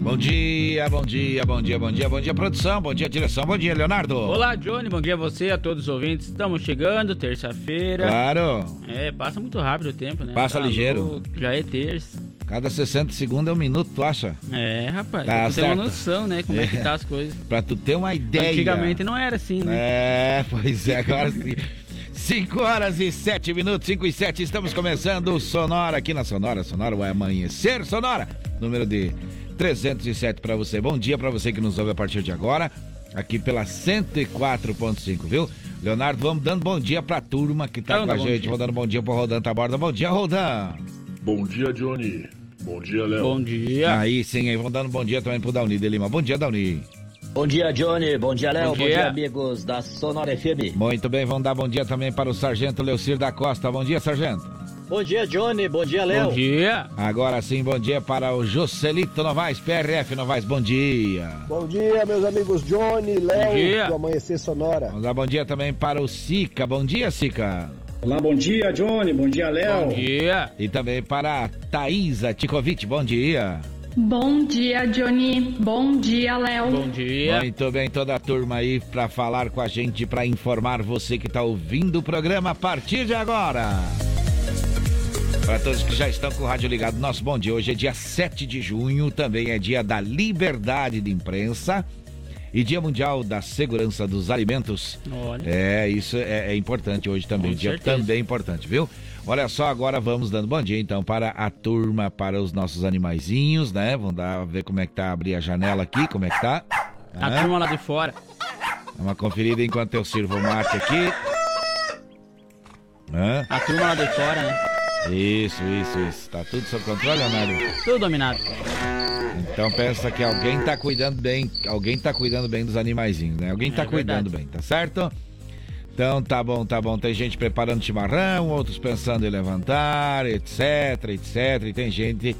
Bom dia, bom dia, bom dia, bom dia, bom dia, produção, bom dia, direção, bom dia, Leonardo. Olá, Johnny, bom dia a você, a todos os ouvintes. Estamos chegando, terça-feira. Claro. É, passa muito rápido o tempo, né? Passa Tá ligeiro. louco, Já é terça. Cada 60 segundos é um minuto, tu acha? É, rapaz, Tá tem que ter uma noção, né? Como é, que É. tá as coisas. Pra tu ter uma ideia. Antigamente não era assim, né? É, pois é, agora sim. 5 horas e 7 minutos, 5 e 7, estamos começando o Sonora aqui na Sonora. Sonora vai amanhecer, Sonora. Número de 307 pra você. Bom dia pra você que nos ouve a partir de agora, aqui pela 104.5, viu? Leonardo, vamos dando bom dia pra turma que tá Então, com a gente. dia. Vou dando bom dia pro Rodan Taborda. Bom dia, Rodan. Bom dia, Johnny. Bom dia, Léo. Bom dia. Aí sim, aí vamos dando bom dia também pro Dauni de Lima. Bom dia, Dauni. Bom dia, Johnny. Bom dia, Léo. Bom Bom dia. dia. amigos da Sonora FM. Muito bem, vamos dar bom dia também para o Sargento Leucir da Costa. Bom dia, Sargento. Bom dia, Johnny. Bom dia, Bom dia. Agora sim, bom dia para o Joselito Novaes, PRF Novaes, bom dia. Bom dia, meus amigos Johnny, Bom dia. Léo, do Amanhecer Sonora. Vamos dar bom dia também para o Sica, bom dia, Sica. Olá, bom dia, Johnny. Bom dia, Léo. Bom dia. E também para a Thaísa Tikovic, bom dia. Bom dia, Johnny. Bom dia, Léo. Bom dia. Muito bem, toda a turma aí para falar com a gente, para informar você que está ouvindo o programa a partir de agora. Para todos que já estão com o rádio ligado, nosso bom dia. Hoje é dia 7 de junho, também é dia da liberdade de imprensa e dia mundial da segurança dos alimentos. Olha. É, isso é, é importante hoje também, Com dia certeza. também importante, viu? Olha só, agora vamos dando bom dia então para a turma, para os nossos animaizinhos, né? Vamos dar, ver como é que tá, abrir a janela aqui, como é que tá. A Hã? turma lá de fora. Dá uma conferida enquanto eu sirvo o mate aqui. Hã? A turma lá de fora, né? Isso, isso, isso. Tá tudo sob controle, Leonardo? Tudo dominado. Então pensa que alguém tá cuidando bem, alguém tá cuidando bem dos animaizinhos, né? Alguém tá É cuidando bem, tá certo? Então tá bom, tá bom. Tem gente preparando chimarrão, outros pensando em levantar, etc, etc. E tem gente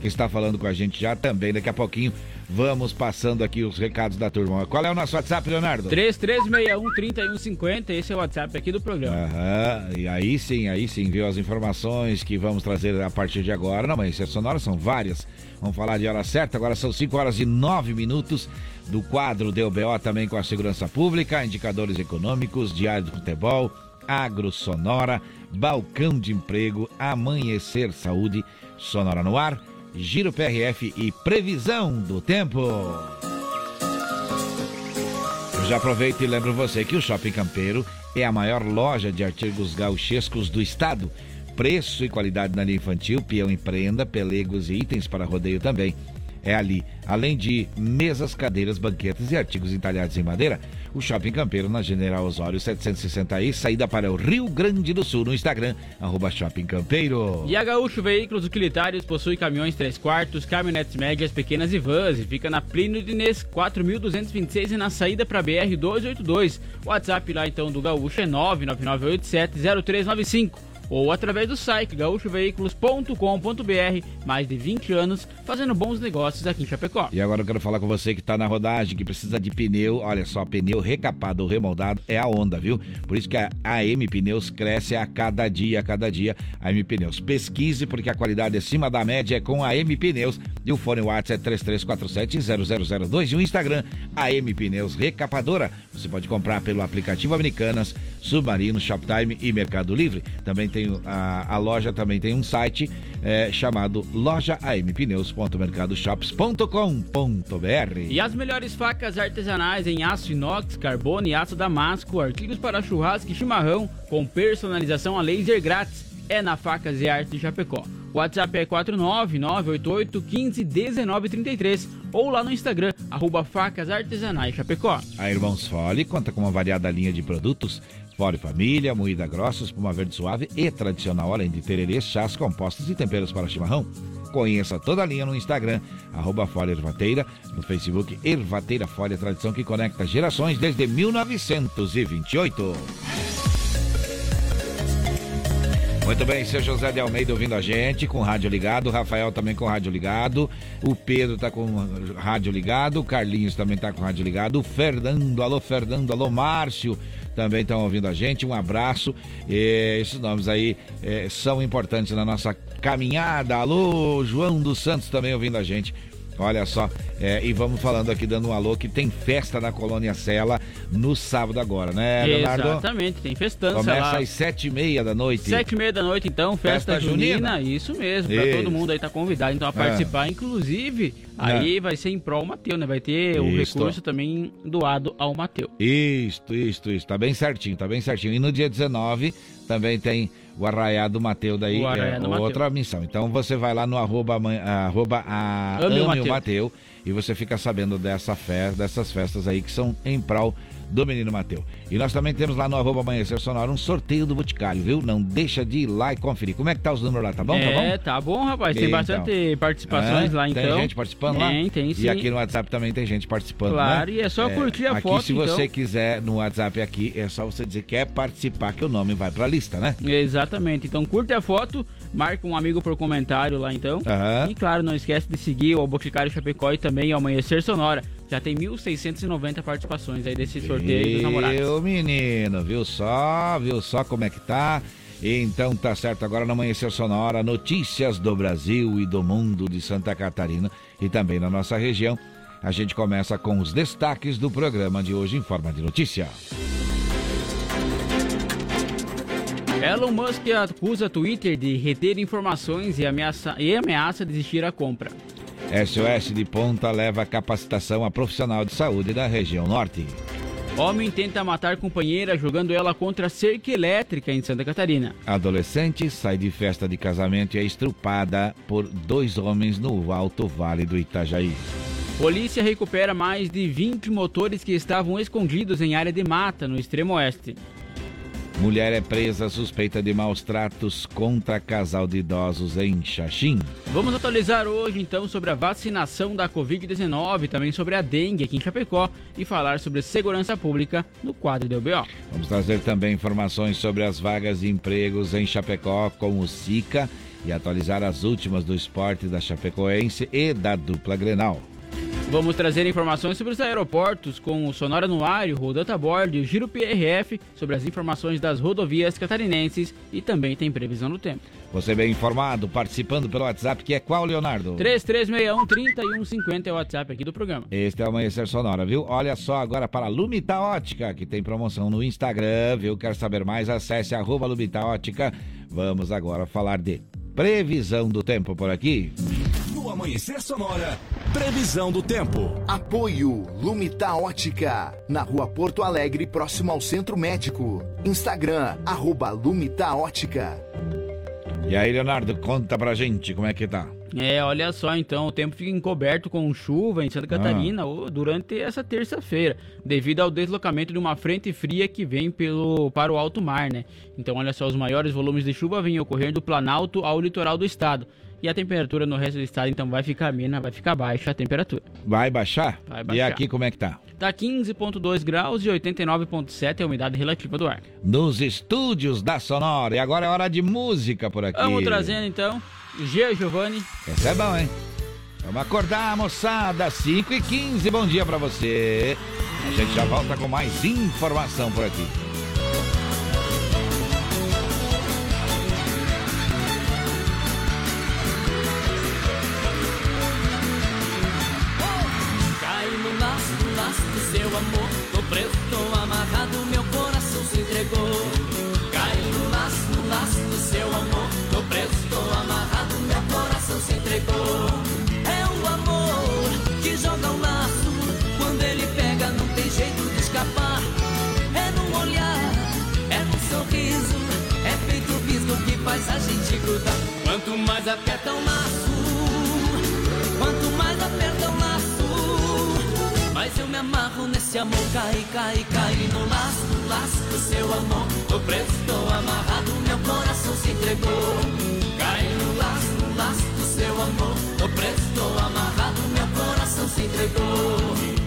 que está falando com a gente já também. Daqui a pouquinho vamos passando aqui os recados da turma. Qual é o nosso WhatsApp, Leonardo? 3361-3150, esse é o WhatsApp aqui do programa. Aham, e aí sim, aí sim, viu as informações que vamos trazer a partir de agora. Não, mas sonora são várias. Vamos falar de hora certa, agora são 5 horas e 9 minutos do quadro DBO também com a segurança pública, indicadores econômicos, diário do futebol, agro sonora, balcão de emprego, amanhecer saúde, sonora no ar, giro PRF e previsão do tempo. Eu já aproveito e lembro você que o Shopping Campeiro é a maior loja de artigos gauchescos do estado. Preço e qualidade na linha infantil, peão em prenda, pelegos e itens para rodeio também. É ali, além de mesas, cadeiras, banquetas e artigos entalhados em madeira, o Shopping Campeiro na General Osório 760i, saída para o Rio Grande do Sul no Instagram, arroba Shopping Campeiro. E a Gaúcho Veículos Utilitários possui caminhões 3 quartos, caminhonetes médias, pequenas e vans e fica na Plínio de Inês 4226 e na saída para BR 282. O WhatsApp lá então do Gaúcho é 999870395 ou através do site gaúchoveículos.com.br. Mais de 20 anos fazendo bons negócios aqui em Chapecó. E agora eu quero falar com você que está na rodagem, que precisa de pneu. Olha só, pneu recapado ou remoldado é a onda, viu? Por isso que a AM Pneus cresce a cada dia, a cada dia. A AM Pneus. Pesquise, porque a qualidade acima da média é com a AM Pneus. E o fone WhatsApp é 3347-0002 e o Instagram AM Pneus Recapadora. Você pode comprar pelo aplicativo Americanas, Submarino, Shoptime e Mercado Livre. Também tem o- a, a loja, também tem um site é, chamado lojaampneus.mercadoshops.com.br. E as melhores facas artesanais em aço inox, carbono e aço damasco, artigos para churrasco e chimarrão, com personalização a laser grátis, é na Facas e Arte de Chapecó. O WhatsApp é 49988151933 ou lá no Instagram, arroba Facas Artesanais Chapecó. A Irmãos Fole conta com uma variada linha de produtos Fole Família, moída grossa, espuma verde suave e tradicional, além de tererês, chás, compostos e temperos para chimarrão. Conheça toda a linha no Instagram, arroba Fole Ervateira, no Facebook Ervateira Fole, a tradição que conecta gerações desde 1928. Muito bem, seu José de Almeida ouvindo a gente, com rádio ligado, Rafael também com rádio ligado, o Pedro tá com rádio ligado, o Carlinhos também tá com rádio ligado, o Fernando, alô Fernando, alô Márcio, também estão ouvindo a gente, um abraço. E esses nomes aí eh, são importantes na nossa caminhada. Alô, João dos Santos também ouvindo a gente. Olha só, é, e vamos falando aqui, dando um alô, que tem festa na Colônia Sela no sábado agora, né, Leonardo? Exatamente, tem festança Começa lá. às sete e meia da noite. Sete e meia da noite, então, festa, Festa junina. junina. Isso mesmo, todo mundo aí tá convidado então a É. participar. Inclusive, aí vai ser em prol Mateu, né? Vai ter o recurso também doado ao Mateu. Isto, isto, isto. Tá bem certinho, tá bem certinho. E no dia 19 também tem o Arraiado Mateu daí, é Arraiado Mateu. outra missão. Então você vai lá no arroba, arroba a Ame Ame Mateu. Mateu e você fica sabendo dessa festa, dessas festas aí que são em prol do menino Mateu. E nós também temos lá no arroba Amanhecer Sonora um sorteio do Boticário, viu? Não deixa de ir lá e conferir. Como é que tá os números lá? Tá bom? é, tá bom? tá bom, rapaz. Tem Então. bastante participações É, lá, então. Tem gente participando lá? Tem, tem sim. E aqui no WhatsApp também tem gente participando, Claro, né? e é só curtir a aqui, foto, se você então. quiser, no WhatsApp aqui, é só você dizer que quer participar, que o nome vai pra lista, né? Exatamente. Então curte a foto, marca um amigo por comentário lá então. Aham. E claro, não esquece de seguir o Boticário Chapecó e também o Amanhecer Sonora. Já tem 1.690 participações aí desse sorteio dos namorados. Meu menino, viu só, viu só como é que tá? Então tá certo, agora no Amanhecer Sonora, notícias do Brasil e do mundo de Santa Catarina e também na nossa região. A gente começa com os destaques do programa de hoje em forma de notícia. Elon Musk acusa Twitter de reter informações e ameaça, e ameaça desistir a compra. SOS de Ponta leva capacitação a profissional de saúde da região norte. Homem tenta matar companheira jogando ela contra cerca elétrica em Santa Catarina. Adolescente sai de festa de casamento e é estrupada por dois homens no Alto Vale do Itajaí. Polícia recupera mais de 20 motores que estavam escondidos em área de mata no extremo oeste. Mulher é presa suspeita de maus tratos contra casal de idosos em Xaxim. Vamos atualizar hoje então sobre a vacinação da Covid-19, também sobre a dengue aqui em Chapecó e falar sobre segurança pública no quadro do BO. Vamos trazer também informações sobre as vagas de empregos em Chapecó com o SICA e atualizar as últimas do esporte da Chapecoense e da dupla Grenal. Vamos trazer informações sobre os aeroportos com o Sonora no Ar, o Rodanta Bordo e o Giro PRF sobre as informações das rodovias catarinenses e também tem previsão do tempo. Você bem informado, participando pelo WhatsApp, que é qual, Leonardo? 3361 3150 é o WhatsApp aqui do programa. Este é o Amanhecer Sonora, viu? Olha só agora para a Lumita Ótica, que tem promoção no Instagram, viu? Quer saber mais? Acesse arroba Lumita Ótica. Vamos agora falar de previsão do tempo por aqui. No Amanhecer Sonora, previsão do tempo. Apoio Lumita Ótica, na rua Porto Alegre, próximo ao Centro Médico. Instagram, arroba Lumita Ótica. E aí, Leonardo, conta pra gente como é que tá. É, olha só, então, o tempo fica encoberto com chuva em Santa Catarina ou durante essa terça-feira, devido ao deslocamento de uma frente fria que vem pelo, para o alto mar, né? Então, olha só, os maiores volumes de chuva vêm ocorrendo do Planalto ao litoral do estado. E a temperatura no resto do estado, então, vai ficar amena, vai ficar baixa a temperatura. Vai baixar? Vai E baixar. aqui como é que tá? Tá 15,2 graus e 89,7 é a umidade relativa do ar. Nos estúdios da Sonora. E agora é hora de música por aqui. Vamos trazendo, então, G. Giovanni. Essa é bom, hein? Vamos acordar, moçada. 5 e 15 bom dia pra você. A gente já volta com mais informação por aqui. Seu amor. Tô preso, tô amarrado, meu coração se entregou. Cai no laço, no laço do seu amor. Tô preso, tô amarrado, meu coração se entregou. É o amor que joga o laço. Quando ele pega, não tem jeito de escapar. É no olhar, é no sorriso. É feito visgo que faz a gente grudar. Quanto mais aperta o laço, amarro nesse amor, cai, cai, cai no laço, no laço do seu amor. Tô preso, tô amarrado, meu coração se entregou. Cai no laço, no laço do seu amor. Tô preso, tô amarrado, meu coração se entregou.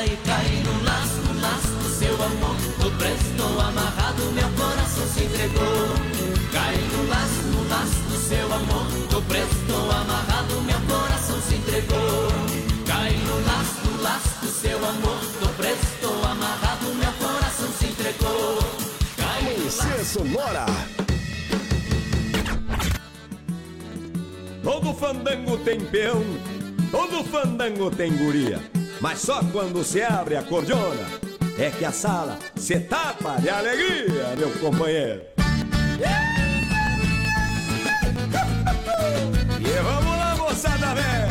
Cai, cai, cai no laço, no laço do seu amor. Tô preso, tô amarrado, meu coração se entregou. Cai no laço, no laço do seu amor. Tô preso, tô amarrado, meu coração se entregou. Cai no laço, no laço do seu amor. Tô preso, tô amarrado, meu coração se entregou. Cai no Amanhecer Sonora. Todo fandango tem peão, todo fandango tem guria. Mas só quando se abre a cordiona é que a sala se tapa de alegria, meu companheiro. E vamos lá, moçada velha,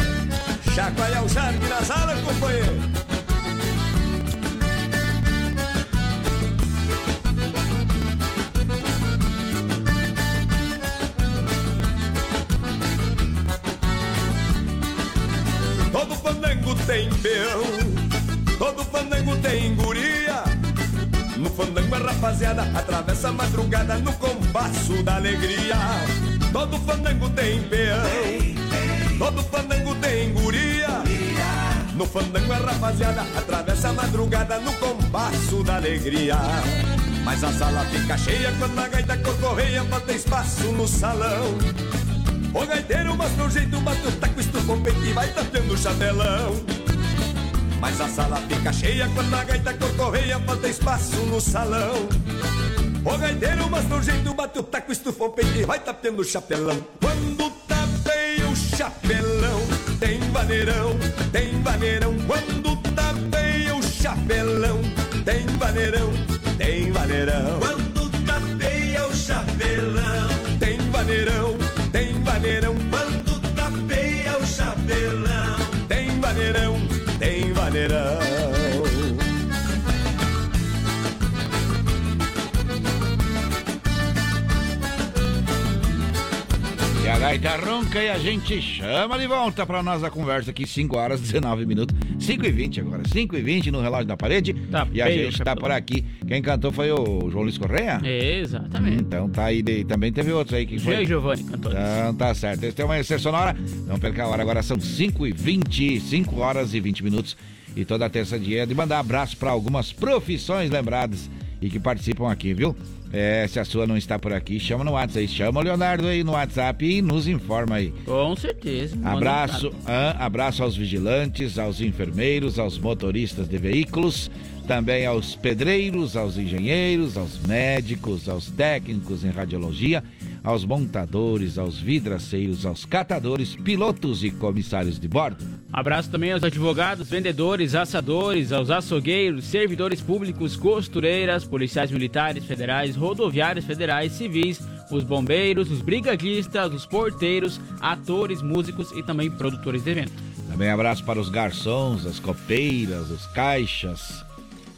chacoalhar o charme na sala, companheiro. Tem peão, todo fandango tem guria. No fandango a rapaziada atravessa a madrugada no compasso da alegria. Todo fandango tem peão, todo fandango tem guria. No fandango a rapaziada atravessa a madrugada no compasso da alegria. Mas a sala fica cheia quando a gaita corcorreia bota espaço no salão. O gaiteiro, mas no jeito bate o taco, estufa o peito e vai tapeando o chapelão. Mas a sala fica cheia quando a gaita corcorreia falta espaço no salão. O gaiteiro, mas no jeito bate o taco, estufa o peito e vai tapeando o chapelão. Quando tapeia o chapelão, tem vaneirão, tem vaneirão. Quando tapeia o chapelão, tem vaneirão, tem vaneirão. Quando tapeia o chapelão, tem vaneirão, tem vaneirão. E a gaita ronca e a gente chama de volta pra nossa conversa aqui, 5 horas 19 minutos. 5 e 20 agora, 5 e 20 no relógio da parede. Tá e a gente tá chapelão. por aqui. Quem cantou foi o João Luiz Correia? Exatamente. Então tá aí, de- também teve outros aí que Jean foi. Giovanni cantou. Então tá certo. Esse é o Amanhecer Sonora. Não perca a hora, agora são 5 e 20, 5 horas e 20 minutos. E toda terça-dia é de mandar abraço para algumas profissões lembradas e que participam aqui, viu? É, se a sua não está por aqui, chama no WhatsApp aí. Chama o Leonardo aí no WhatsApp e nos informa aí. Com certeza. Abraço, ah, abraço aos vigilantes, aos enfermeiros, aos motoristas de veículos, também aos pedreiros, aos engenheiros, aos médicos, aos técnicos em radiologia, aos montadores, aos vidraceiros, aos catadores, pilotos e comissários de bordo. Abraço também aos advogados, vendedores, assadores, aos açougueiros, servidores públicos, costureiras, policiais militares federais, rodoviários federais, civis, os bombeiros, os brigadistas, os porteiros, atores, músicos e também produtores de evento. Também abraço para os garçons, as copeiras, os caixas,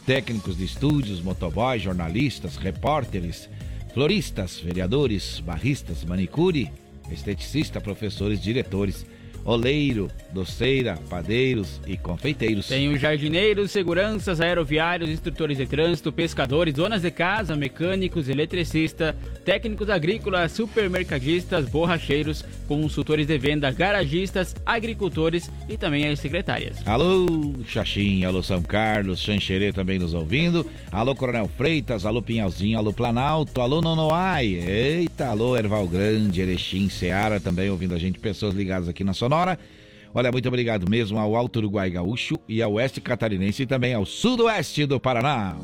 técnicos de estúdios, motoboys, jornalistas, repórteres, floristas, vereadores, barristas, manicure, esteticista, professores, diretores, oleiro, doceira, padeiros e confeiteiros. Tem os jardineiros, seguranças, aeroviários, instrutores de trânsito, pescadores, donas de casa, mecânicos, eletricistas, técnicos agrícolas, supermercadistas, borracheiros, consultores de venda, garagistas, agricultores e também as secretárias. Alô, Xaxim, alô São Carlos, Xanxerê também nos ouvindo. Alô, Coronel Freitas, alô Pinhalzinho, alô Planalto, alô Nonoai. Eita, alô Erval Grande, Erechim, Seara também ouvindo a gente, pessoas ligadas aqui na Sonora. Olha, muito obrigado mesmo ao Alto Uruguai Gaúcho e ao Oeste Catarinense e também ao Sudoeste do Paraná.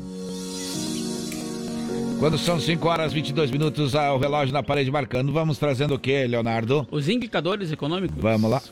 Quando são 5 horas e 22 minutos, ah, o relógio na parede marcando, vamos trazendo o que, Leonardo? Os indicadores econômicos. Vamos lá.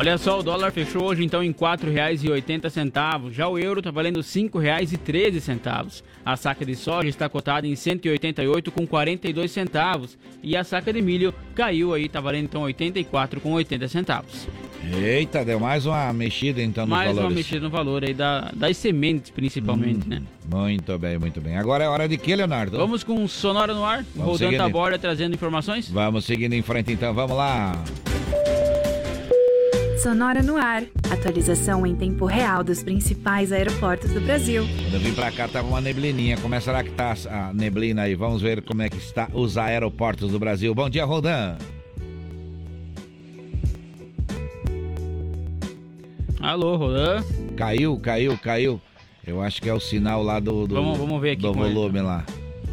Olha só, o dólar fechou hoje então em R$ 4,80. Já o euro está valendo R$ 5,13. A saca de soja está cotada em R$ 188,42 centavos. E a saca de milho caiu aí, está valendo então R$ 84,80 centavos. Eita, deu mais uma mexida então nos Mais uma valores. mexida no valor aí da, das sementes, principalmente, né? Muito bem, muito bem. Agora é hora de que, Leonardo? Vamos com Sonora no ar, Vamos rodando a borda, trazendo informações. Vamos seguindo em frente então, vamos lá. Sonora no ar. Atualização em tempo real dos principais aeroportos do Brasil. Quando eu vim pra cá tava uma neblininha. Como é será que tá a neblina aí? Vamos ver como é que está os aeroportos do Brasil. Bom dia, Rodan. Alô, Rodan. Caiu, caiu, caiu. Eu acho que é o sinal lá do, do, vamos, vamos ver aqui do volume é. lá.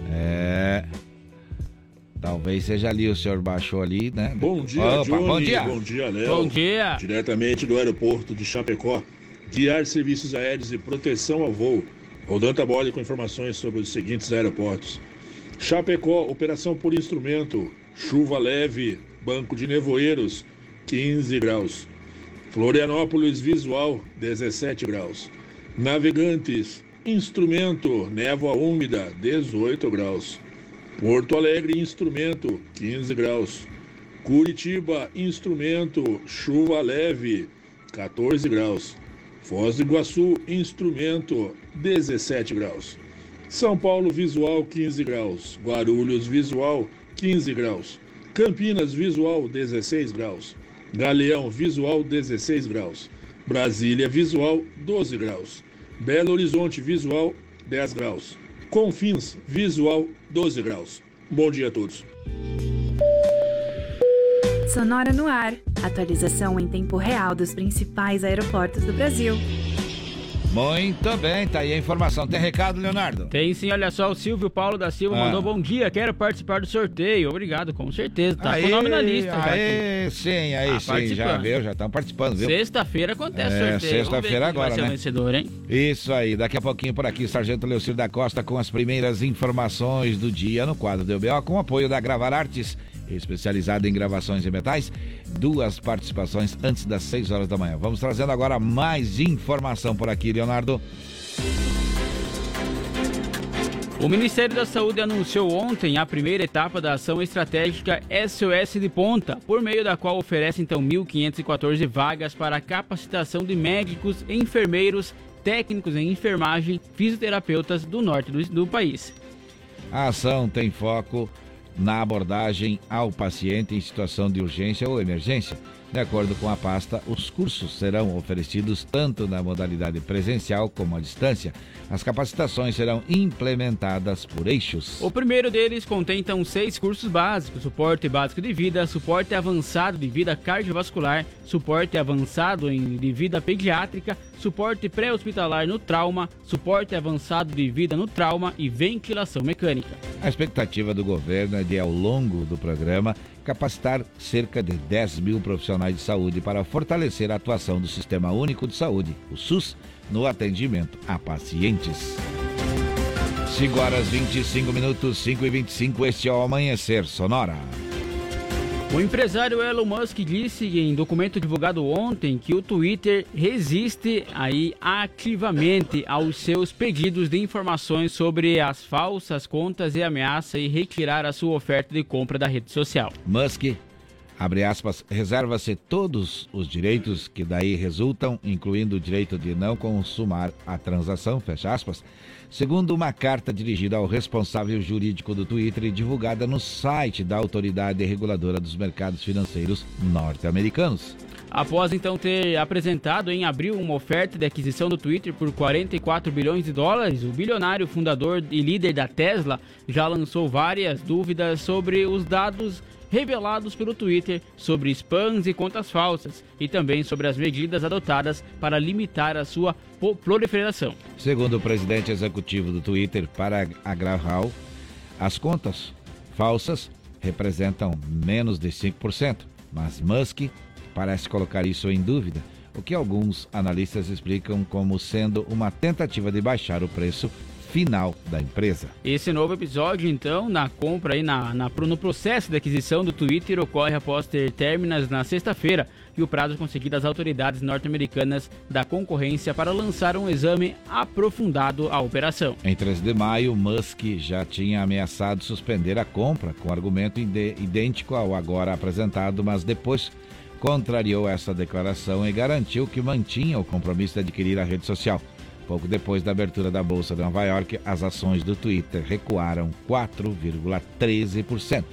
É. Talvez seja ali, o senhor baixou ali, né? Bom dia, Opa, Johnny. Bom dia. Bom dia, Léo. Bom dia. Diretamente do aeroporto de Chapecó. Guiar serviços aéreos e proteção ao voo. Rodan Taboli com informações sobre os seguintes aeroportos. Chapecó, operação por instrumento. Chuva leve, banco de nevoeiros, 15 graus. Florianópolis, visual, 17 graus. Navegantes, instrumento, névoa úmida, 18 graus. Porto Alegre, instrumento, 15 graus. Curitiba, instrumento, chuva leve, 14 graus. Foz do Iguaçu, instrumento, 17 graus. São Paulo, visual, 15 graus. Guarulhos, visual, 15 graus. Campinas, visual, 16 graus. Galeão, visual, 16 graus. Brasília, visual, 12 graus. Belo Horizonte, visual, 10 graus. Confins, visual 12 graus. Bom dia a todos. Sonora no ar. Atualização em tempo real dos principais aeroportos do Brasil. Muito bem, tá aí a informação. Tem recado, Leonardo? Tem sim, olha só, o Silvio Paulo da Silva ah. mandou bom dia, quero participar do sorteio. Obrigado, com certeza. Tá aí, com o nome na lista. Aí, sim, aí ah, sim, já viu, já estão participando, viu? Sexta-feira acontece é, sorteio. Sexta-feira agora, vai né? Ser vencedor, hein? Isso aí, daqui a pouquinho por aqui, Sargento Leocir da Costa com as primeiras informações do dia no quadro do UBO, com apoio da Gravar Artes especializado em gravações em metais. Duas participações antes das 6 horas da manhã. Vamos trazendo agora mais informação por aqui, Leonardo. O Ministério da Saúde anunciou ontem a primeira etapa da ação estratégica SOS de Ponta, por meio da qual oferece então 1.514 vagas para a capacitação de médicos, enfermeiros, técnicos em enfermagem, fisioterapeutas do norte do, do país. A ação tem foco na abordagem ao paciente em situação de urgência ou emergência. De acordo com a pasta, os cursos serão oferecidos tanto na modalidade presencial como à distância. As capacitações serão implementadas por eixos. O primeiro deles contém então seis cursos básicos: suporte básico de vida, suporte avançado de vida cardiovascular, suporte avançado em, de vida pediátrica, suporte pré-hospitalar no trauma, suporte avançado de vida no trauma e ventilação mecânica. A expectativa do governo é de, ao longo do programa, capacitar cerca de 10 mil profissionais de saúde para fortalecer a atuação do Sistema Único de Saúde, o SUS, no atendimento a pacientes. 5 horas 25 minutos, 5 e 25, este é o Amanhecer Sonora. O empresário Elon Musk disse em documento divulgado ontem que o Twitter resiste aí ativamente aos seus pedidos de informações sobre as falsas contas e ameaça e retirar a sua oferta de compra da rede social. Musk abre aspas, reserva-se todos os direitos que daí resultam, incluindo o direito de não consumar a transação, fecha aspas, segundo uma carta dirigida ao responsável jurídico do Twitter e divulgada no site da Autoridade Reguladora dos Mercados Financeiros norte-americanos. Após então ter apresentado em abril uma oferta de aquisição do Twitter por 44 bilhões de dólares, o bilionário fundador e líder da Tesla já lançou várias dúvidas sobre os dados revelados pelo Twitter sobre spams e contas falsas e também sobre as medidas adotadas para limitar a sua proliferação. Segundo o presidente executivo do Twitter, para a Graham, as contas falsas representam menos de 5%, mas Musk parece colocar isso em dúvida, o que alguns analistas explicam como sendo uma tentativa de baixar o preço final da empresa. Esse novo episódio, então, na compra e na, na, no processo de aquisição do Twitter ocorre após ter términos na sexta-feira e o prazo conseguido às autoridades norte-americanas da concorrência para lançar um exame aprofundado à operação. Em 13 de maio, Musk já tinha ameaçado suspender a compra com argumento idêntico ao agora apresentado, mas depois contrariou essa declaração e garantiu que mantinha o compromisso de adquirir a rede social. Pouco depois da abertura da Bolsa de Nova York, as ações do Twitter recuaram 4,13%.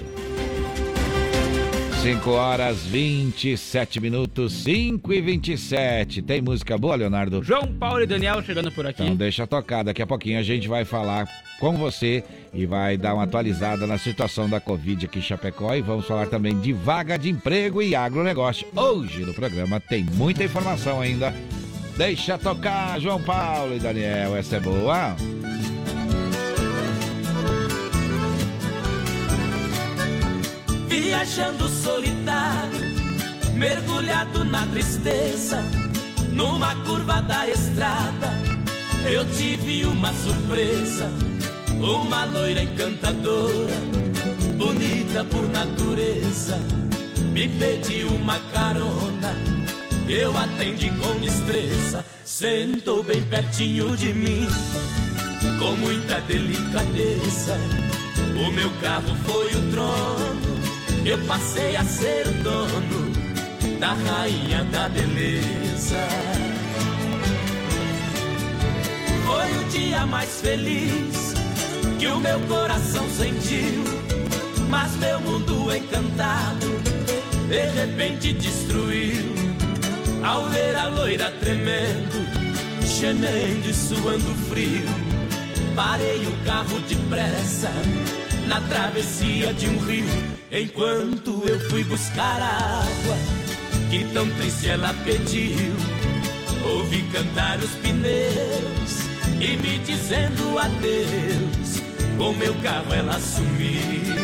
5 horas 27 minutos, 5 e 27. Tem música boa, Leonardo? João Paulo e Daniel chegando por aqui. Então deixa tocar. Daqui a pouquinho a gente vai falar com você e vai dar uma atualizada na situação da Covid aqui em Chapecó. E vamos falar também de vaga de emprego e agronegócio. Hoje no programa tem muita informação ainda. Deixa tocar, João Paulo e Daniel. Essa é boa. Viajando solitário, mergulhado na tristeza, numa curva da estrada, eu tive uma surpresa. Uma loira encantadora, bonita por natureza, me pediu uma carona. Eu atendi com destreza, sentou bem pertinho de mim, com muita delicadeza. O meu carro foi o trono, eu passei a ser o dono da rainha da beleza. Foi o dia mais feliz que o meu coração sentiu, mas meu mundo encantado de repente destruiu. Ao ver a loira tremendo, gemendo e suando frio, parei o carro depressa na travessia de um rio, enquanto eu fui buscar a água que tão triste ela pediu. Ouvi cantar os pneus e me dizendo adeus. Com meu carro ela sumiu.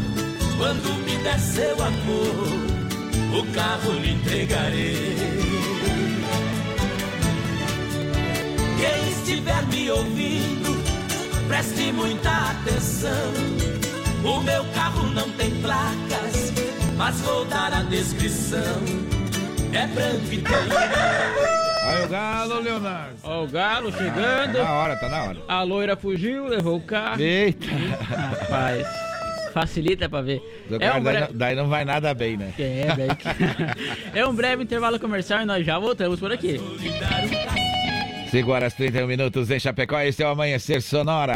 quando me der seu amor, o carro lhe entregarei. Quem estiver me ouvindo, preste muita atenção. O meu carro não tem placas, mas vou dar a descrição. É branco e tem. Aí o galo, Leonardo. Ó, o galo chegando. Tá na hora, tá na hora. A loira fugiu, levou o carro. Eita. Rapaz, facilita pra ver. É um, daí, bre... não, daí não vai nada bem, né? é, velho. é um breve intervalo comercial e nós já voltamos por aqui. 5 horas 31 minutos em Chapecó, esse é o Amanhecer Sonora.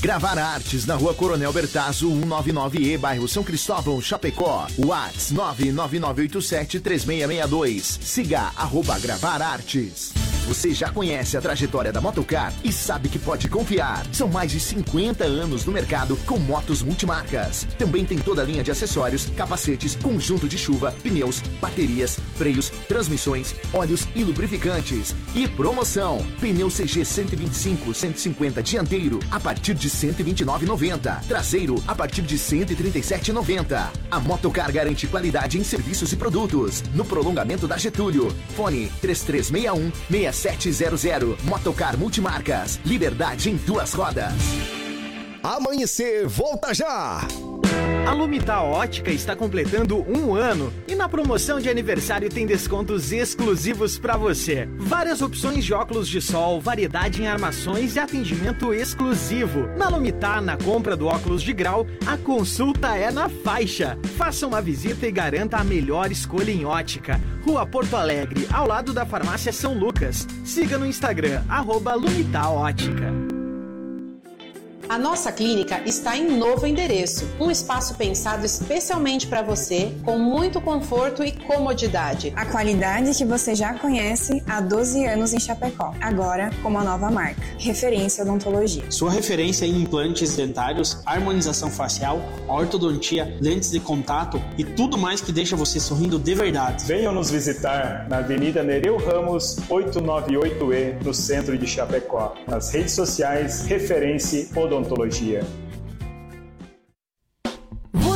Gravar Artes na Rua Coronel Bertazzo, 199E, bairro São Cristóvão, Chapecó. Whats 999873662. Siga arroba Gravar Artes. Você já conhece a trajetória da Motocar e sabe que pode confiar. São mais de 50 anos no mercado com motos multimarcas. Também tem toda a linha de acessórios, capacetes, conjunto de chuva, pneus, baterias, freios, transmissões, óleos e lubrificantes. E promoção: pneu CG 125 150 dianteiro a partir de 129,90. Traseiro a partir de 137,90. A Motocar garante qualidade em serviços e produtos. No prolongamento da Getúlio. Fone 3361 6700. Motocar Multimarcas. Liberdade em duas rodas. Amanhecer, volta já! A Lumita Ótica está completando um ano e na promoção de aniversário tem descontos exclusivos para você. Várias opções de óculos de sol, variedade em armações e atendimento exclusivo. Na Lumita, na compra do óculos de grau, a consulta é na faixa. Faça uma visita e garanta a melhor escolha em ótica. Rua Porto Alegre, ao lado da Farmácia São Lucas. Siga no Instagram, arroba Lumita Ótica. A nossa clínica está em novo endereço, um espaço pensado especialmente para você, com muito conforto e comodidade. A qualidade que você já conhece há 12 anos em Chapecó, agora com uma nova marca, Referência Odontologia. Sua referência em implantes dentários, harmonização facial, ortodontia, lentes de contato e tudo mais que deixa você sorrindo de verdade. Venham nos visitar na Avenida Nereu Ramos, 898E, no centro de Chapecó. Nas redes sociais, Referência Odontologia odontologia.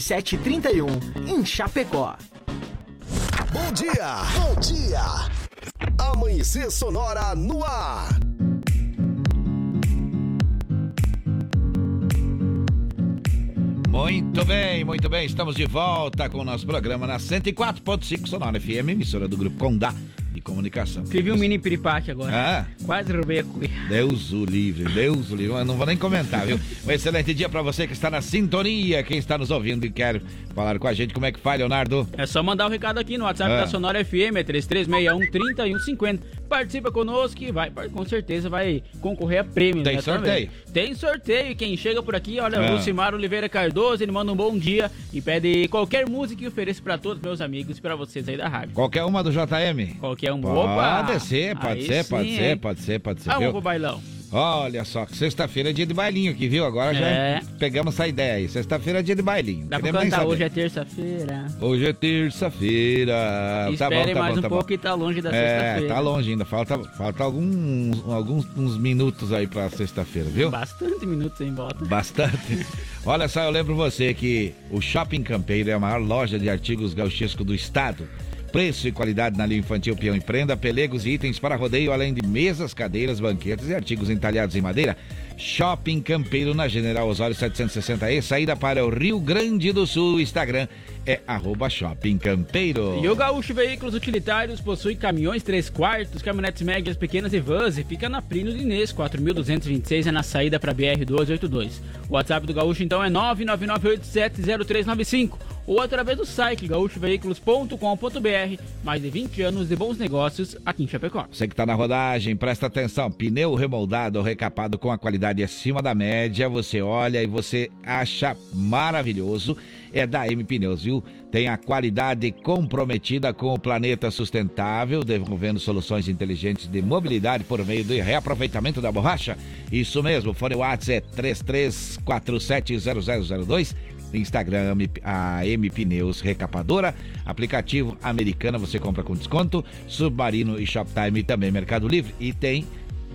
7731, em Chapecó. Bom dia, bom dia. Amanhecer Sonora no ar. Muito bem, muito bem. Estamos de volta com o nosso programa na 104.5 Sonora FM, emissora do Grupo Condá de Comunicação. Escrevi um mini piripaque agora. Ah. Quase roubei a cuia. Deus o livre, Deus o livre. Eu não vou nem comentar, viu? Um excelente dia para você que está na sintonia, quem está nos ouvindo e quer falar com a gente. Como é que faz, Leonardo? É só mandar o um recado aqui no WhatsApp ah. da Sonora FM, é 3361-3150. Participa conosco e vai, com certeza vai concorrer a prêmio. Tem né, sorteio? Também. Tem sorteio. Quem chega por aqui, olha, ah. Lucimar Oliveira Cardoso, ele manda um bom dia e pede qualquer música e ofereço para todos meus amigos e para vocês aí da rádio. Qualquer uma do JM? Qualquer uma. Pode Opa! ser, pode ser, sim, pode hein? ser, pode ser, pode ser. Vamos viu? pro bailão. Olha só, sexta-feira é dia de bailinho aqui, viu? Agora É. já pegamos essa ideia aí. Sexta-feira é dia de bailinho. Dá pra Queremos nem cantar, hoje é terça-feira. Hoje é terça-feira. Tá Espere bom, tá mais bom, um tá pouco que tá longe da É, sexta-feira. tá longe ainda. Falta, falta alguns, alguns uns minutos aí pra sexta-feira, viu? Bastante minutos em volta. Bastante. Olha só, eu lembro você que o Shopping Campeiro é a maior loja de artigos gauchescos do estado. Preço e qualidade na linha infantil peão e prenda, pelegos e itens para rodeio, além de mesas, cadeiras, banquetes e artigos entalhados em madeira. Shopping Campeiro na General Osório 760E, saída para o Rio Grande do Sul. Instagram é arroba Shopping Campeiro. E o Gaúcho Veículos Utilitários possui caminhões 3 quartos, caminhonetes médias, pequenas e vans e fica na Prino de Inês, 4226 é na saída para BR 282. O WhatsApp do Gaúcho então é 999870395 ou através do site gaúchoveículos.com.br. Mais de 20 anos de bons negócios aqui em Chapecó. Você que está na rodagem, presta atenção. Pneu remoldado ou recapado com a qualidade acima da média, você olha e você acha maravilhoso. É da M Pneus, viu? Tem a qualidade comprometida com o planeta sustentável, desenvolvendo soluções inteligentes de mobilidade por meio do reaproveitamento da borracha. Isso mesmo, fone WhatsApp é 33470002. Instagram a M Pneus Recapadora, aplicativo americana você compra com desconto, Submarino e Shoptime e também Mercado Livre e tem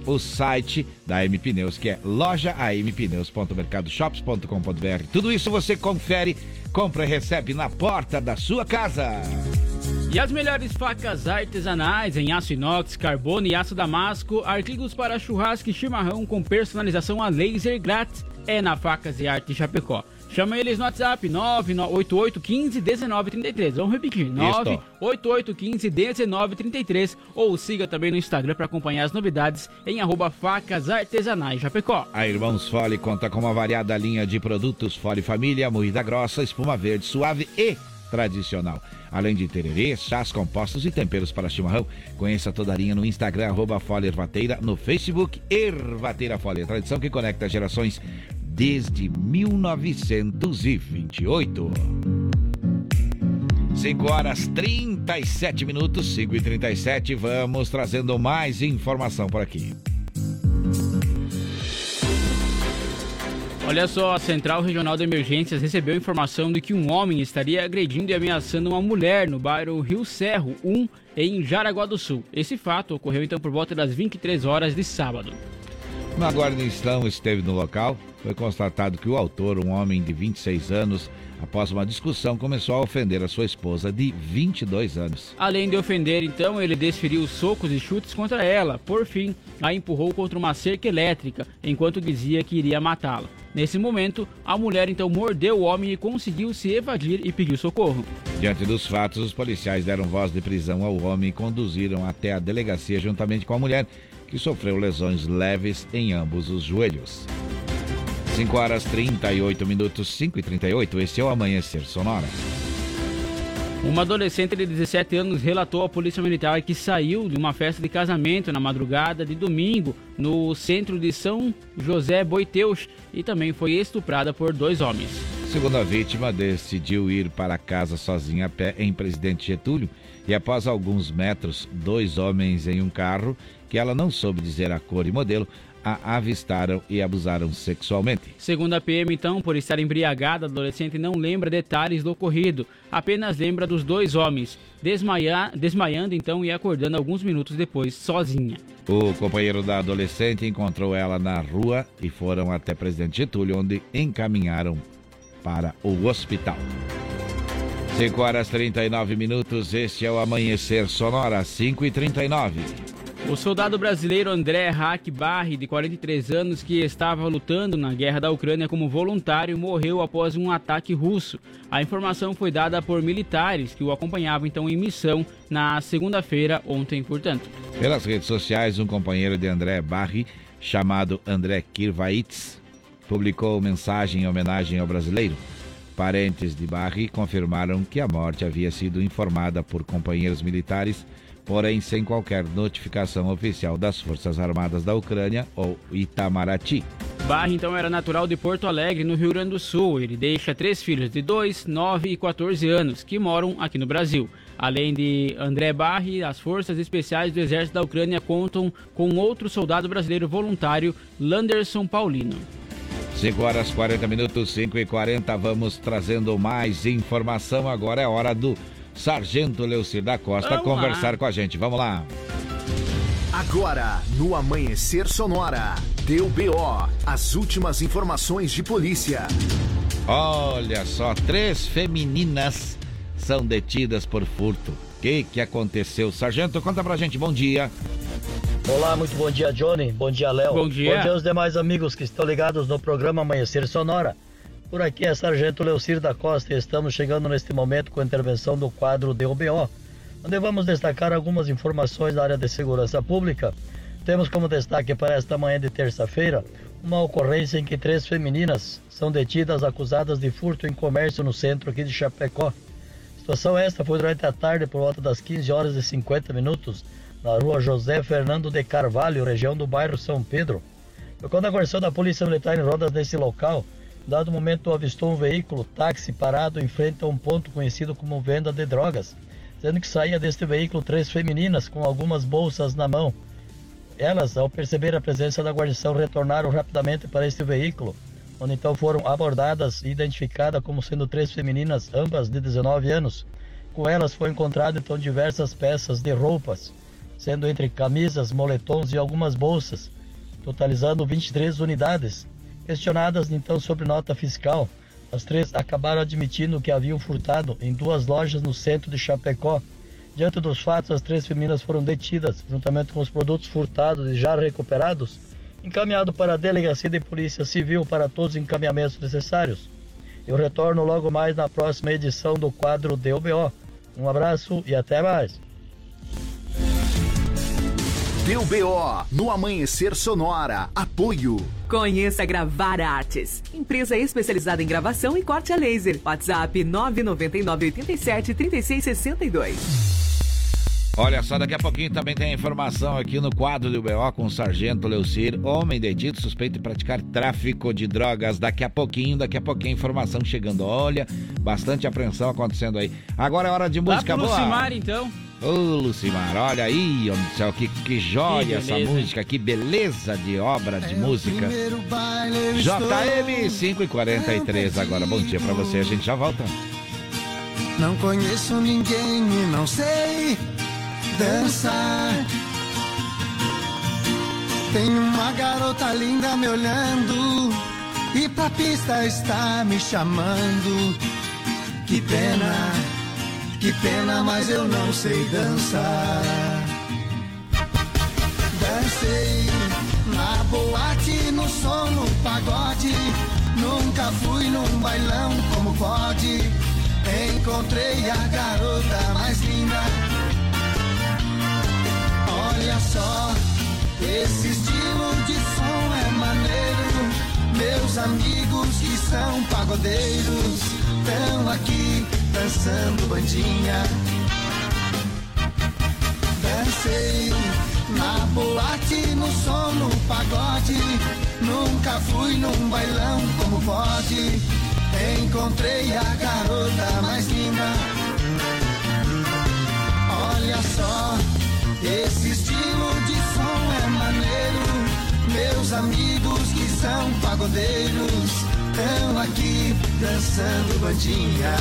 o site da M Pneus que é loja ampneus.mercadoshops.com.br. Tudo isso você confere, compra e recebe na porta da sua casa. E as melhores facas artesanais em aço inox, carbono e aço damasco, artigos para churrasco e chimarrão com personalização a laser grátis é na Facas e Arte Chapecó. Chama eles no WhatsApp 98815 1933. Vamos repetir: 98815 1933. Ou siga também no Instagram para acompanhar as novidades em arroba facas artesanais Chapecó. A Irmãos Fole conta com uma variada linha de produtos Fole Família, moída grossa, espuma verde, suave e tradicional. Além de tererê, chás compostos e temperos para chimarrão. Conheça toda a linha no Instagram, arroba Fole Ervateira, no Facebook, Ervateira Fole. A tradição que conecta gerações desde 1928. 5 horas 37 minutos, 5 e 37 vamos trazendo mais informação por aqui. Olha só, a Central Regional de Emergências recebeu informação de que um homem estaria agredindo e ameaçando uma mulher no bairro Rio Serro 1, em Jaraguá do Sul. Esse fato ocorreu então por volta das 23 horas de sábado. Uma guarnição esteve no local. Foi constatado que o autor, um homem de 26 anos, após uma discussão, começou a ofender a sua esposa de 22 anos. Além de ofender, então, ele desferiu socos e chutes contra ela. Por fim, a empurrou contra uma cerca elétrica, enquanto dizia que iria matá-la. Nesse momento, a mulher então mordeu o homem e conseguiu se evadir e pediu socorro. Diante dos fatos, os policiais deram voz de prisão ao homem e conduziram até a delegacia juntamente com a mulher, que sofreu lesões leves em ambos os joelhos. 5 horas 38 minutos, 5 e 38. Esse é o Amanhecer Sonora. Uma adolescente de 17 anos relatou à polícia militar que saiu de uma festa de casamento na madrugada de domingo no centro de São José Boiteus e também foi estuprada por dois homens. Segundo a vítima, decidiu ir para casa sozinha a pé em Presidente Getúlio e após alguns metros, dois homens em um carro que ela não soube dizer a cor e modelo a avistaram e abusaram sexualmente. Segundo a PM, então, por estar embriagada, a adolescente não lembra detalhes do ocorrido, apenas lembra dos dois homens, desmaia, desmaiando então e acordando alguns minutos depois, sozinha. O companheiro da adolescente encontrou ela na rua e foram até Presidente Getúlio, onde encaminharam para o hospital. 5 horas 39 minutos, este é o Amanhecer Sonora, 5 e 39. O soldado brasileiro André Hack Barri, de 43 anos, que estava lutando na guerra da Ucrânia como voluntário, morreu após um ataque russo. A informação foi dada por militares que o acompanhavam então em missão na segunda-feira, ontem, portanto. Pelas redes sociais, um companheiro de André Barri, chamado André Kirvaitz, publicou mensagem em homenagem ao brasileiro. Parentes de Barri confirmaram que a morte havia sido informada por companheiros militares porém sem qualquer notificação oficial das Forças Armadas da Ucrânia ou Itamaraty. Barra então era natural de Porto Alegre, no Rio Grande do Sul. Ele deixa três filhos de 2, 9 e 14 anos que moram aqui no Brasil. Além de André Barri, as Forças Especiais do Exército da Ucrânia contam com outro soldado brasileiro voluntário, Landerson Paulino. 5 horas 40 minutos, 5 e 40. Vamos trazendo mais informação. Agora é hora do Sargento Leucir da Costa Vamos conversar lá. com a gente. Vamos lá. Agora, no Amanhecer Sonora, deu BO, as últimas informações de polícia. Olha só, três femininas são detidas por furto. O que, que aconteceu? Sargento, conta pra gente, bom dia. Olá, muito bom dia, Johnny. Bom dia, Léo. Bom dia. Bom dia aos demais amigos que estão ligados no programa Amanhecer Sonora. Por aqui é Sargento Leocir da Costa e estamos chegando neste momento com a intervenção do quadro DOBO, onde vamos destacar algumas informações da área de segurança pública. Temos como destaque para esta manhã de terça-feira uma ocorrência em que três femininas são detidas acusadas de furto em comércio no centro aqui de Chapecó. A situação esta foi durante a tarde por volta das 15 horas e 50 minutos na rua José Fernando de Carvalho, região do bairro São Pedro. Quando a guarnição da Polícia Militar em rodas nesse local Dado momento, avistou um veículo táxi parado em frente a um ponto conhecido como venda de drogas, sendo que saía deste veículo três femininas com algumas bolsas na mão. Elas, ao perceber a presença da guarnição, retornaram rapidamente para este veículo, onde então foram abordadas e identificadas como sendo três femininas, ambas de 19 anos. Com elas foi encontrado então diversas peças de roupas, sendo entre camisas, moletons e algumas bolsas, totalizando 23 unidades Questionadas então sobre nota fiscal, as três acabaram admitindo que haviam furtado em duas lojas no centro de Chapecó. Diante dos fatos, as três femininas foram detidas, juntamente com os produtos furtados e já recuperados, encaminhado para a Delegacia de Polícia Civil para todos os encaminhamentos necessários. Eu retorno logo mais na próxima edição do quadro DOBO. Um abraço e até mais. Deu BO no Amanhecer Sonora. Apoio. Conheça Gravar Artes, empresa especializada em gravação e corte a laser. WhatsApp 999 87 3662. Olha só, daqui a pouquinho também tem informação aqui no quadro do BO com o Sargento Leucir, homem detido suspeito de praticar tráfico de drogas. Daqui a pouquinho, daqui a pouquinho, informação chegando. Olha, bastante apreensão acontecendo aí. Agora é hora de música Lá boa. Lucimar, então. Ô, Lucimar, olha aí, homem do céu, que, que joia Que essa música, que beleza de obra de música. JM 5 e 43 agora. Bom dia pra você, a gente já volta. Não conheço ninguém e não sei dançar. Tem uma garota linda me olhando e pra pista está me chamando. Que pena, que pena, mas eu não sei dançar. Dancei na boate, no som, no pagode. Nunca fui num bailão como pode. Encontrei a garota mais linda. Olha só, esse estilo de som é maneiro. Meus amigos que são pagodeiros estão aqui dançando bandinha. Dancei na boate, no som, no pagode. Nunca fui num bailão como pode. Encontrei a garota mais linda. Olha só, esse estilo de som é maneiro. Meus amigos que são pagodeiros estão aqui dançando bandinha.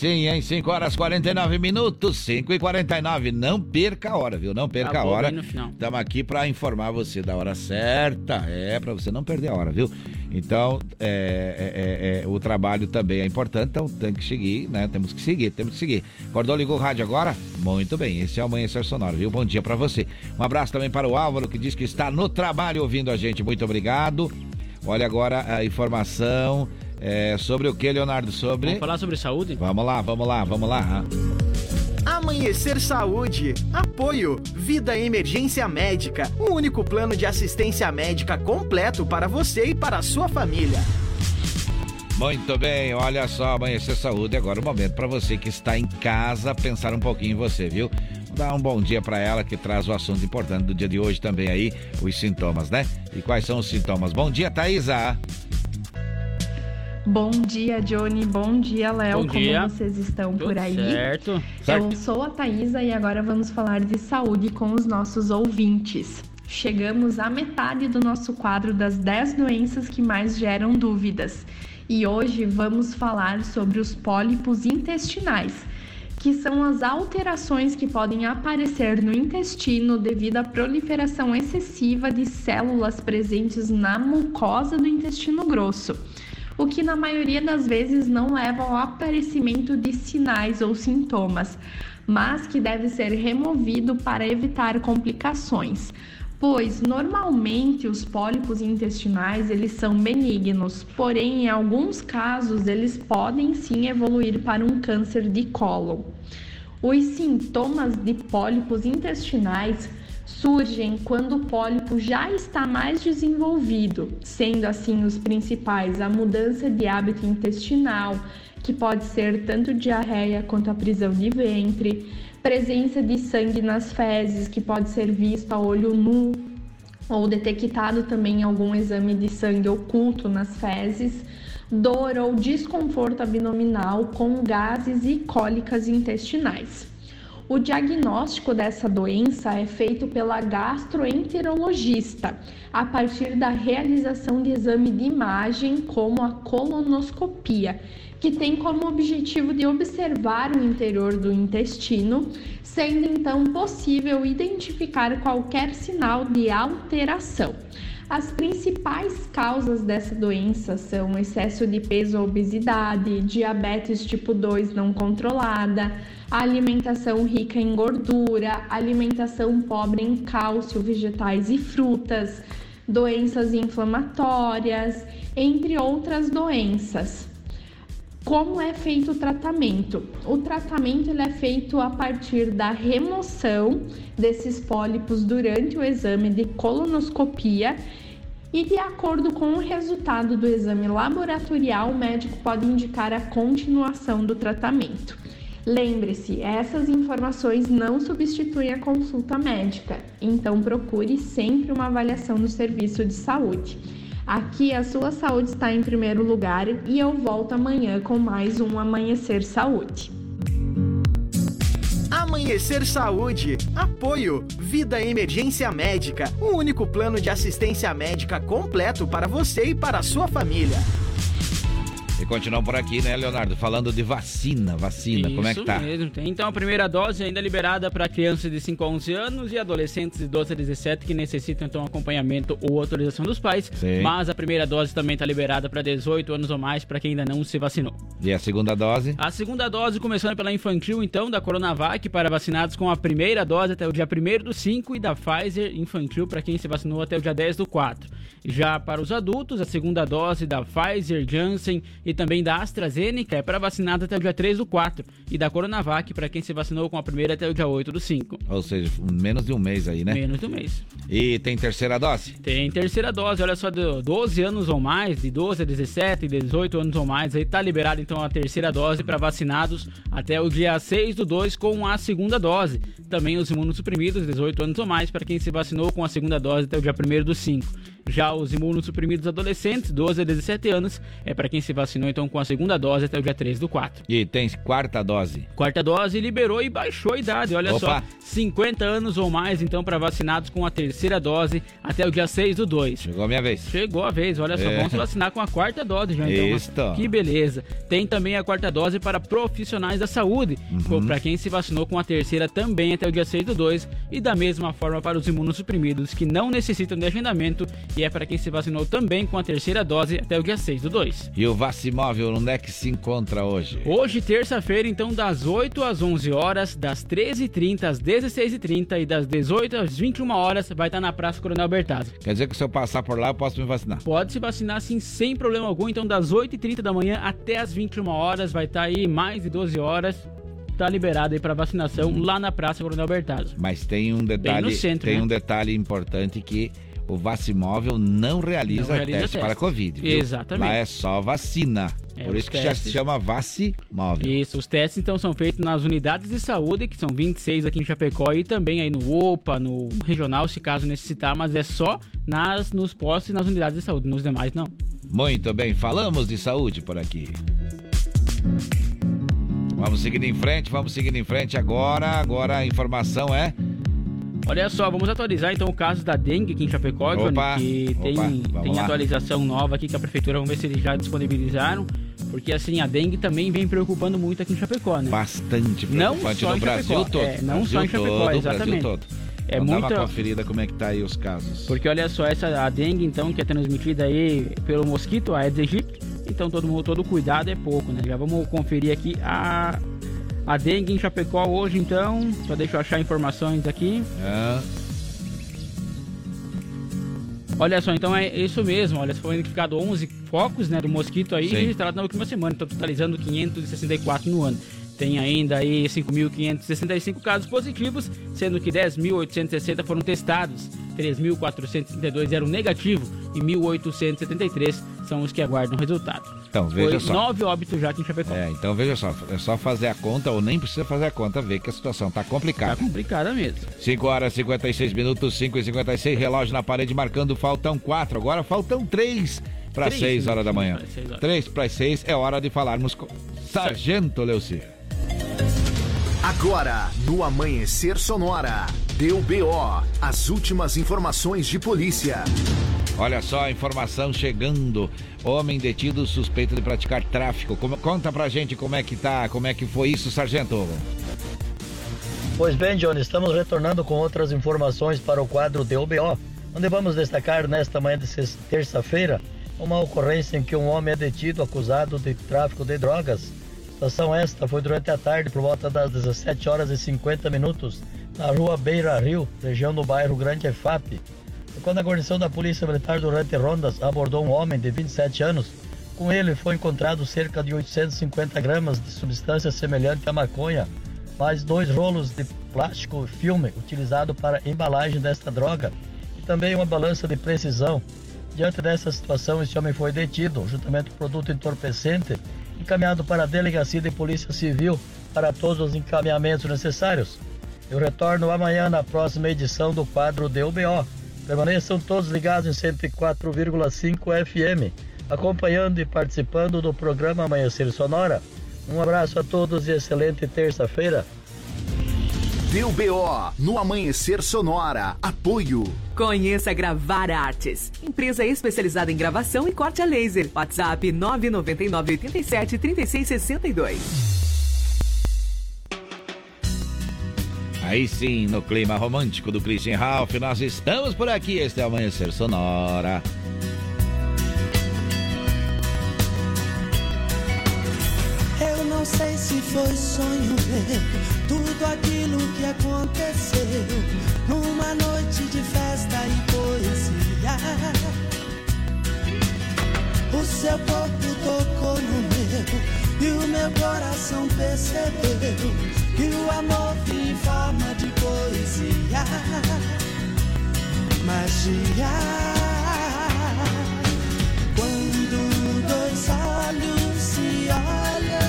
Sim, hein? 5 horas 49 minutos, 5 e 49. Não perca a hora, viu? Não perca a Acabou hora. no final. Estamos aqui para informar você da hora certa. É, para você não perder a hora, viu? Então, é, é, é, é, o trabalho também é importante, então tem que seguir, né? Temos que seguir, temos que seguir. Acordou, ligou o rádio agora? Muito bem, esse é o Amanhecer Sonoro, viu? Bom dia para você. Um abraço também para o Álvaro, que diz que está no trabalho ouvindo a gente. Muito obrigado. Olha agora a informação é, sobre o que, Leonardo? Sobre. Vamos falar sobre saúde? Vamos lá, vamos lá, vamos lá. Amanhecer Saúde. Apoio. Vida Emergência Médica. O único plano de assistência médica completo para você e para a sua família. Muito bem, olha só, Amanhecer Saúde. Agora o momento para você que está em casa pensar um pouquinho em você, viu? Dar um bom dia para ela que traz o assunto importante do dia de hoje também aí, os sintomas, né? E quais são os sintomas? Bom dia, Thaisa. Bom dia, Johnny. Bom dia, Léo. Bom Como dia. vocês estão Tudo por aí? certo. Eu sou a Thaisa e agora vamos falar de saúde com os nossos ouvintes. Chegamos à metade do nosso quadro das 10 doenças que mais geram dúvidas. E hoje vamos falar sobre os pólipos intestinais, que são as alterações que podem aparecer no intestino devido à proliferação excessiva de células presentes na mucosa do intestino grosso o que na maioria das vezes não leva ao aparecimento de sinais ou sintomas, mas que deve ser removido para evitar complicações. Pois normalmente os pólipos intestinais eles são benignos, porém em alguns casos eles podem sim evoluir para um câncer de cólon. Os sintomas de pólipos intestinais surgem quando o pólipo já está mais desenvolvido, sendo assim os principais a mudança de hábito intestinal, que pode ser tanto diarreia quanto a prisão de ventre, presença de sangue nas fezes, que pode ser visto a olho nu ou detectado também em algum exame de sangue oculto nas fezes, dor ou desconforto abdominal com gases e cólicas intestinais. O diagnóstico dessa doença é feito pela gastroenterologista a partir da realização de exame de imagem, como a colonoscopia, que tem como objetivo de observar o interior do intestino, sendo então possível identificar qualquer sinal de alteração. As principais causas dessa doença são excesso de peso ou obesidade, diabetes tipo 2 não controlada, alimentação rica em gordura, alimentação pobre em cálcio, vegetais e frutas, doenças inflamatórias, entre outras doenças. Como é feito o tratamento? O tratamento ele é feito a partir da remoção desses pólipos durante o exame de colonoscopia e de acordo com o resultado do exame laboratorial, o médico pode indicar a continuação do tratamento. Lembre-se, essas informações não substituem a consulta médica, então procure sempre uma avaliação do serviço de saúde. Aqui a sua saúde está em primeiro lugar e eu volto amanhã com mais um Amanhecer Saúde. Amanhecer Saúde. Apoio. Vida Emergência Médica. O único plano de assistência médica completo para você e para a sua família. E continuamos por aqui, né, Leonardo? Falando de vacina, vacina, Isso como é que tá? mesmo. Tem, então a primeira dose ainda liberada para crianças de 5 a 11 anos e adolescentes de 12 a 17 que necessitam então acompanhamento ou autorização dos pais. Sim. Mas a primeira dose também está liberada para 18 anos ou mais para quem ainda não se vacinou. E a segunda dose? A segunda dose começando pela infantil, então, da Coronavac para vacinados com a primeira dose até o dia 1 do 5 e da Pfizer infantil para quem se vacinou até o dia 10 do 4. Já para os adultos, a segunda dose da Pfizer, Janssen e também da AstraZeneca é para vacinados até o dia 3 do 4 e da Coronavac para quem se vacinou com a primeira até o dia 8 do 5. Ou seja, menos de um mês aí, né? Menos de um mês. E tem terceira dose? Tem terceira dose, olha só, de 12 anos ou mais, de 12 a 17, 18 anos ou mais, aí tá liberado então a terceira dose para vacinados até o dia 6 do 2 com a segunda dose. Também os imunossuprimidos, 18 anos ou mais, para quem se vacinou com a segunda dose até o dia 1 do 5. Já os imunossuprimidos adolescentes, 12 a 17 anos, é para quem se vacinou então com a segunda dose até o dia 3 do 4. E tem quarta dose? Quarta dose liberou e baixou a idade, olha Opa. só, 50 anos ou mais então para vacinados com a terceira dose até o dia 6 do 2. Chegou a minha vez. Chegou a vez, olha só, É. vamos se vacinar com a quarta dose já então. Isto. Que beleza. Tem também a quarta dose para profissionais da saúde, Uhum. para quem se vacinou com a terceira também até o dia 6 do 2 e da mesma forma para os imunossuprimidos que não necessitam de agendamento e é para quem se vacinou também com a terceira dose até o dia 6 do 2. E o Vacimóvel, onde é que se encontra hoje? Hoje, terça-feira, então, das 8 às 11 horas, das 13h30 às 16h30 e das 18 às 21 horas, vai estar na Praça Coronel Bertazzi. Quer dizer que se eu passar por lá, eu posso me vacinar? Pode se vacinar assim sem problema algum. Então, das 8h30 da manhã até as 21 horas, vai estar aí mais de 12 horas. Tá liberado aí para vacinação lá na Praça Coronel Bertazzi. Mas tem um detalhe, no centro, tem né? um detalhe importante que o Vacimóvel não realiza, Não realiza teste, teste. para Covid. viu? Exatamente. Lá é só vacina. É, Por isso que já se testes- chama Vacimóvel. Isso, os testes então são feitos nas unidades de saúde, que são 26 aqui em Chapecó e também aí no OPA, no regional, se caso necessitar, mas é só nas, nos postos e nas unidades de saúde, nos demais não. Muito bem, falamos de saúde por aqui. Vamos seguindo em frente, vamos seguindo em frente agora. Agora a informação é. Olha só, vamos atualizar então o caso da dengue aqui em Chapecó, Johnny, Opa, que tem, opa, tem lá. atualização nova aqui que a prefeitura, vamos ver se eles já disponibilizaram, porque assim, a dengue também vem preocupando muito aqui em Chapecó, né? Bastante Não preocupante só no Brasil Chapecó, todo. é, não Brasil só em Chapecó, todo, exatamente. Brasil todo. É dar muita- uma conferida como é que tá aí os casos. Porque olha só, essa a dengue então que é transmitida aí pelo mosquito, a Aedes aegypti, então todo mundo, todo cuidado é pouco, né? Já vamos conferir aqui a a dengue em Chapecó hoje então, só deixa eu achar informações aqui. É. Olha só, então é isso mesmo. Olha, foi identificado 11 focos né, do mosquito aí Sim. registrados na última semana, então totalizando 564 no ano. Tem ainda aí 5.565 casos positivos, sendo que 10.860 foram testados, 3.432 eram negativos e 1.873 são os que aguardam resultado. Então, veja Foi só. nove óbitos já aqui em Chapecó. É, então veja só, é só fazer a conta ou nem precisa fazer a conta, ver que a situação tá complicada. Tá complicada mesmo. 5 horas e 56 minutos, 5 e 56, relógio na parede marcando, faltam 4, agora faltam 3 para Três 6 horas da manhã. para seis horas. 3 para 6 é hora de falarmos com Sargento Leuci. Agora, no Amanhecer Sonora, deu BO, as últimas informações de polícia. Olha só a informação chegando. Homem detido suspeito de praticar tráfico. Como- conta pra gente como é que tá, como é que foi isso, sargento. Pois bem, Johnny, estamos retornando com outras informações para o quadro DOBO, onde vamos destacar nesta manhã de terça-feira uma ocorrência em que um homem é detido acusado de tráfico de drogas. A situação esta foi durante a tarde, por volta das 17 horas e 50 minutos, na rua Beira Rio, região do bairro Grande EFAP. Quando a guarnição da Polícia Militar durante rondas abordou um homem de 27 anos, com ele foi encontrado cerca de 850 gramas de substância semelhante à maconha, mais dois rolos de plástico filme utilizado para embalagem desta droga e também uma balança de precisão. Diante dessa situação, esse homem foi detido, juntamente com produto entorpecente, encaminhado para a Delegacia de Polícia Civil para todos os encaminhamentos necessários. Eu retorno amanhã na próxima edição do quadro DUBO. Permaneçam todos ligados em 104,5 FM, acompanhando e participando do programa Amanhecer Sonora. Um abraço a todos e excelente terça-feira. Deu BO no Amanhecer Sonora. Apoio. Conheça Gravar Artes, empresa especializada em gravação e corte a laser. WhatsApp 999 87 36 Aí sim, no clima romântico do Christian Ralph, nós estamos por aqui. Este é o Amanhecer Sonora. Eu não sei se foi sonho meu, tudo aquilo que aconteceu numa noite de festa e poesia. O seu corpo tocou no meu e o meu coração percebeu que o amor vinha em forma de poesia. Magia. Quando dois olhos se olham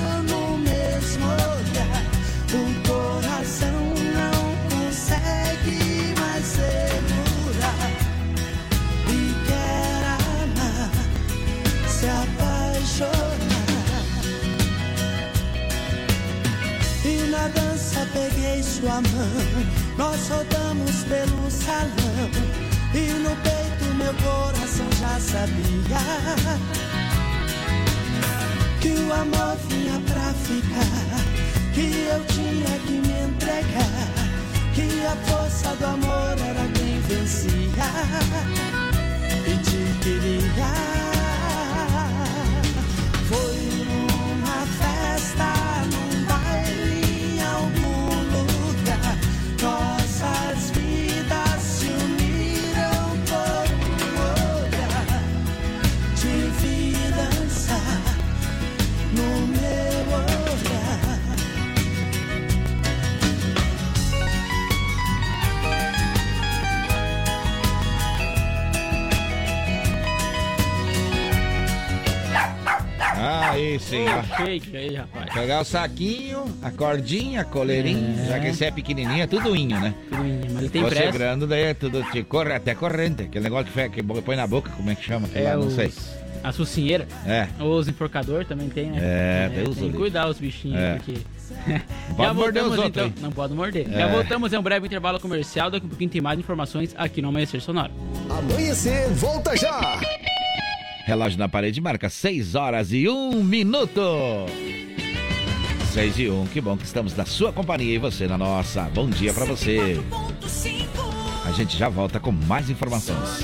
peguei sua mão, nós rodamos pelo salão. E no peito meu coração já sabia que o amor vinha pra ficar, que eu tinha que me entregar, que a força do amor era quem vencia e te queria. Sim, ó. Shake aí, rapaz. Pegar o saquinho, a cordinha, a coleirinha, É. já que esse é pequenininho, é tudo inho, né? Tudo inho, mas ele tem Você pressa. grande, daí é tudo, te corre até corrente, aquele negócio que, que põe na boca, como é que chama? É, Lá, não os- sei. A sucinheira. É. Os enforcador também tem, né? É, Deus o Tem que cuidar os bichinhos, É. porque... pode morder os outros, então. hein? Não pode morder. É. Já voltamos em um breve intervalo comercial. Daqui a pouquinho tem mais informações aqui no Amanhecer Sonoro. Amanhecer, volta já! Relógio na parede marca 6 horas e 1 minuto. 6 e 1, que bom que estamos na sua companhia e você na nossa. Bom dia pra você. A gente já volta com mais informações.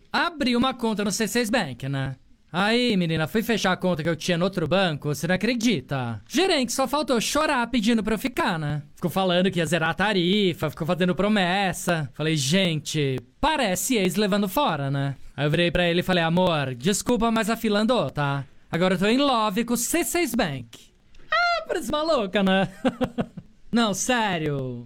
Abri uma conta no C6 Bank, né? Aí, menina, fui fechar a conta que eu tinha no outro banco, você não acredita? Gerente só faltou chorar pedindo pra eu ficar, né? Ficou falando que ia zerar a tarifa, ficou fazendo promessa. Falei, gente, parece ex levando fora, né? Aí eu virei pra ele e falei, amor, desculpa, mas a fila andou, tá? Agora eu tô em love com o C6 Bank. Ah, parece maluca, né? Não, sério.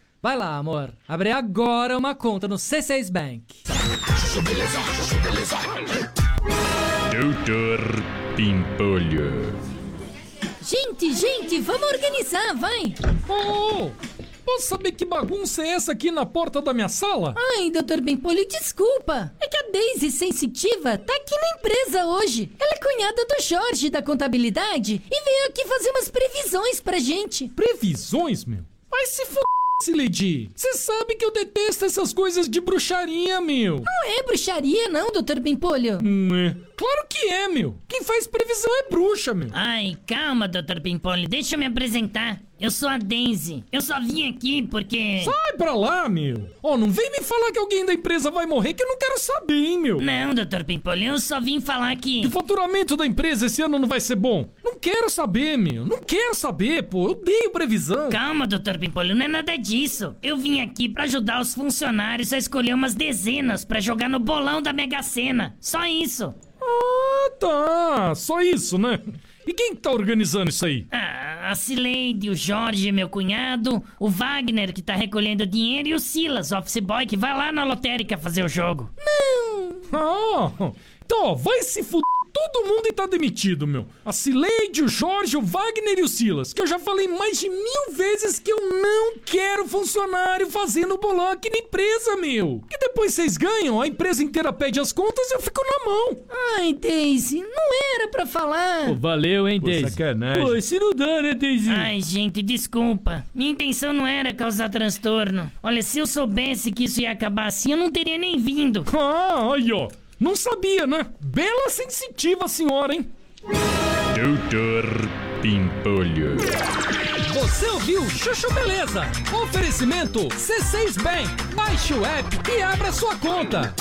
Vai lá, amor. Abre agora uma conta no C6 Bank. Doutor Pimpolho. Gente, gente, vamos organizar, vai! Oh, posso saber que bagunça é essa aqui na porta da minha sala? Ai, doutor Bempolho, desculpa. É que a Daisy Sensitiva tá aqui na empresa hoje. Ela é cunhada do Jorge da contabilidade e veio aqui fazer umas previsões pra gente. Previsões, meu? Vai se Lady. Você sabe que eu detesto essas coisas de bruxaria, meu. Não é bruxaria, não, doutor Bempolho. Não é. Claro que é, meu. Quem faz previsão é bruxa, meu. Ai, calma, Dr. Pimpolho, deixa eu me apresentar. Eu sou a Daisy. Eu só vim aqui porque. Sai pra lá, meu. Ó, não vem me falar que alguém da empresa vai morrer que eu não quero saber, hein, meu. Não, Dr. Pimpolho, eu só vim falar que. Que o faturamento da empresa esse ano não vai ser bom. Não quero saber, meu. Não quero saber, pô. Eu odeio previsão. Calma, Dr. Pimpolho, não é nada disso. Eu vim aqui pra ajudar os funcionários a escolher umas dezenas pra jogar no bolão da Mega Sena. Só isso. Ah, tá. Só isso, né? E quem que tá organizando isso aí? Ah, a Cileide, o Jorge, meu cunhado, o Wagner, que tá recolhendo dinheiro, e o Silas, office boy, que vai lá na lotérica fazer o jogo. Não! Ah, então, ó, vai se fuder todo mundo e tá demitido, meu. A Cileide, o Jorge, o Wagner e o Silas. Que eu já falei mais de mil vezes que eu não quero funcionário fazendo bolão aqui na empresa, meu. Que depois vocês ganham, a empresa inteira pede as contas e eu fico na mão. Ai, Daisy, não era pra falar. Pô, valeu, hein, Pô, Daisy? sacanagem. Pô, se não dá, né, Daisy? Ai, gente, desculpa. Minha intenção não era causar transtorno. Olha, se eu soubesse que isso ia acabar assim, eu não teria nem vindo. Ah, aí, ó. Não sabia, né? Bela sensitiva a senhora, hein? Doutor Pimpolho. Você ouviu Chuchu Beleza? Oferecimento C6 Bank. Baixe o app e abra sua conta.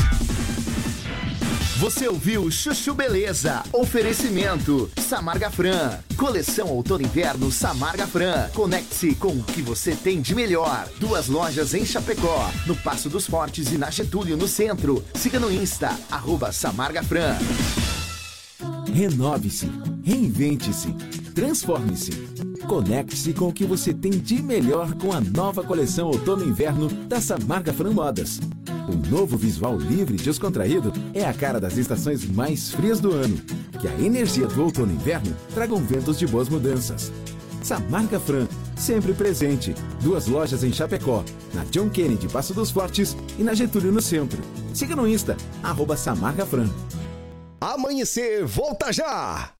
Você ouviu Chuchu Beleza? Oferecimento Samarga Fran. Coleção Outono Inverno Samarga Fran. Conecte-se com o que você tem de melhor. Duas lojas em Chapecó, no Passo dos Fortes e na Getúlio, no centro. Siga no Insta, arroba Samarga Fran. Renove-se, reinvente-se, transforme-se. Conecte-se com o que você tem de melhor com a nova coleção Outono Inverno da Samarga Fran Modas. O novo visual livre e descontraído é a cara das estações mais frias do ano. Que a energia do outono e inverno tragam ventos de boas mudanças. Samarga Fran, sempre presente. Duas lojas em Chapecó, na John Kennedy Passo dos Fortes e na Getúlio no centro. Siga no Insta, arroba Samarga Fran. Amanhecer, volta já!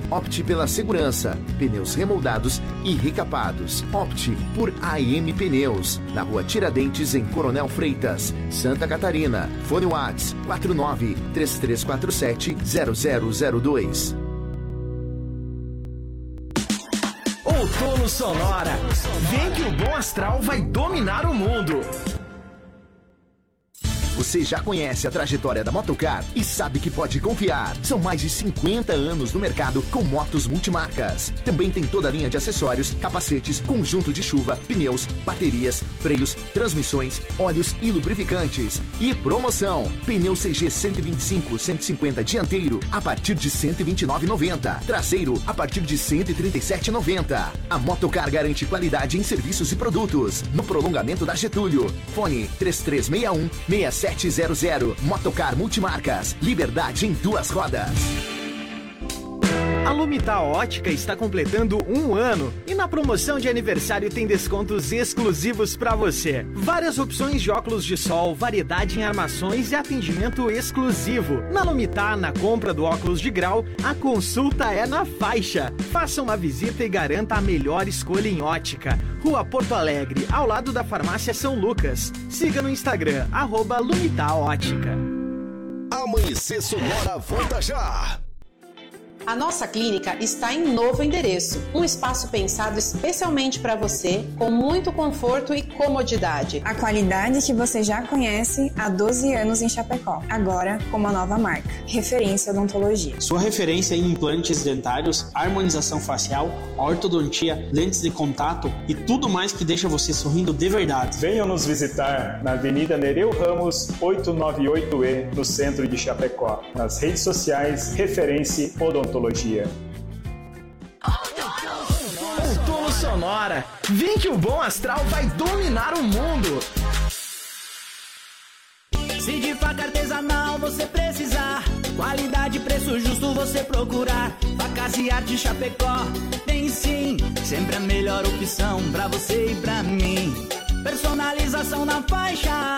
Opte pela segurança, pneus remoldados e recapados. Opte por AM Pneus, na rua Tiradentes, em Coronel Freitas, Santa Catarina. Fone Whats 49 3347 0002. Outono Sonora. Vem que o bom astral vai dominar o mundo. Você já conhece a trajetória da Motocar e sabe que pode confiar. São mais de 50 anos no mercado com motos multimarcas. Também tem toda a linha de acessórios, capacetes, conjunto de chuva, pneus, baterias, freios, transmissões, óleos e lubrificantes. E promoção: pneu CG 125 150 dianteiro a partir de 129,90. Traseiro a partir de 137,90. A Motocar garante qualidade em serviços e produtos. No prolongamento da Getúlio. Fone 3361 6700. Motocar Multimarcas. Liberdade em duas rodas. A Lumita Ótica está completando um ano e na promoção de aniversário tem descontos exclusivos para você. Várias opções de óculos de sol, variedade em armações e atendimento exclusivo. Na Lumita, na compra do óculos de grau, a consulta é na faixa. Faça uma visita e garanta a melhor escolha em ótica. Rua Porto Alegre, ao lado da Farmácia São Lucas. Siga no Instagram, arroba Lumita Ótica. Amanhecer Sonora volta já. A nossa clínica está em novo endereço, um espaço pensado especialmente para você, com muito conforto e comodidade. A qualidade que você já conhece há 12 anos em Chapecó, agora com uma nova marca, Referência Odontologia. Sua referência em implantes dentários, harmonização facial, ortodontia, lentes de contato e tudo mais que deixa você sorrindo de verdade. Venham nos visitar na Avenida Nereu Ramos, 898E, no centro de Chapecó. Nas redes sociais, Referência Odontologia. Outono Sonora. Vem que o bom astral vai dominar o mundo. Se de faca artesanal você precisar, qualidade e preço justo você procurar. Facas e arte Chapecó, tem sim, sempre a melhor opção pra você e pra mim. Personalização na faixa,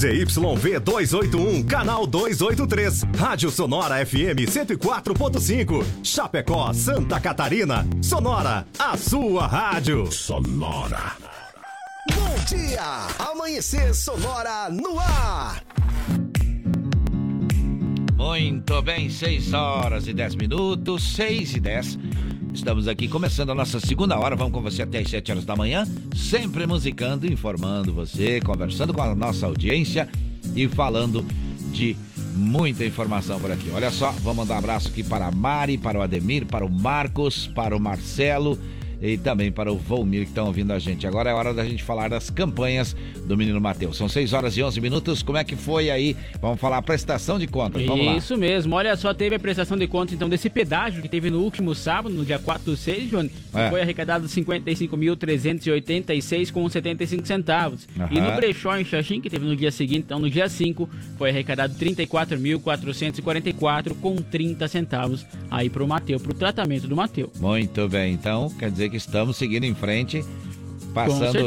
ZYV 281, canal 283. Rádio Sonora FM 104.5. Chapecó, Santa Catarina. Sonora, a sua rádio. Sonora. Bom dia! Amanhecer Sonora no ar. Muito bem, 6 horas e 10 minutos, 6 e 10. Estamos aqui começando a nossa segunda hora. Vamos com você até as 7 horas da manhã, sempre musicando, informando você, conversando com a nossa audiência e falando de muita informação por aqui. Olha só, vamos mandar um abraço aqui para a Mari, para o Ademir, para o Marcos, para o Marcelo e também para o Volmir que estão ouvindo a gente. Agora é hora da gente falar das campanhas do Menino Mateus. São 6 horas e 11 minutos. Como é que foi aí? Vamos falar a prestação de contas. Vamos lá. Isso mesmo. Olha só, teve a prestação de contas então desse pedágio que teve no último sábado, no dia 4 do 6, Johnny. É. Foi arrecadado 55.386 com 75 centavos. E Aham. no brechó em Xaxim, que teve no dia seguinte, então no dia 5, foi arrecadado 34.444 com 30 centavos aí pro Mateu, pro tratamento do Mateu. Muito bem, então quer dizer que estamos seguindo em frente, passando,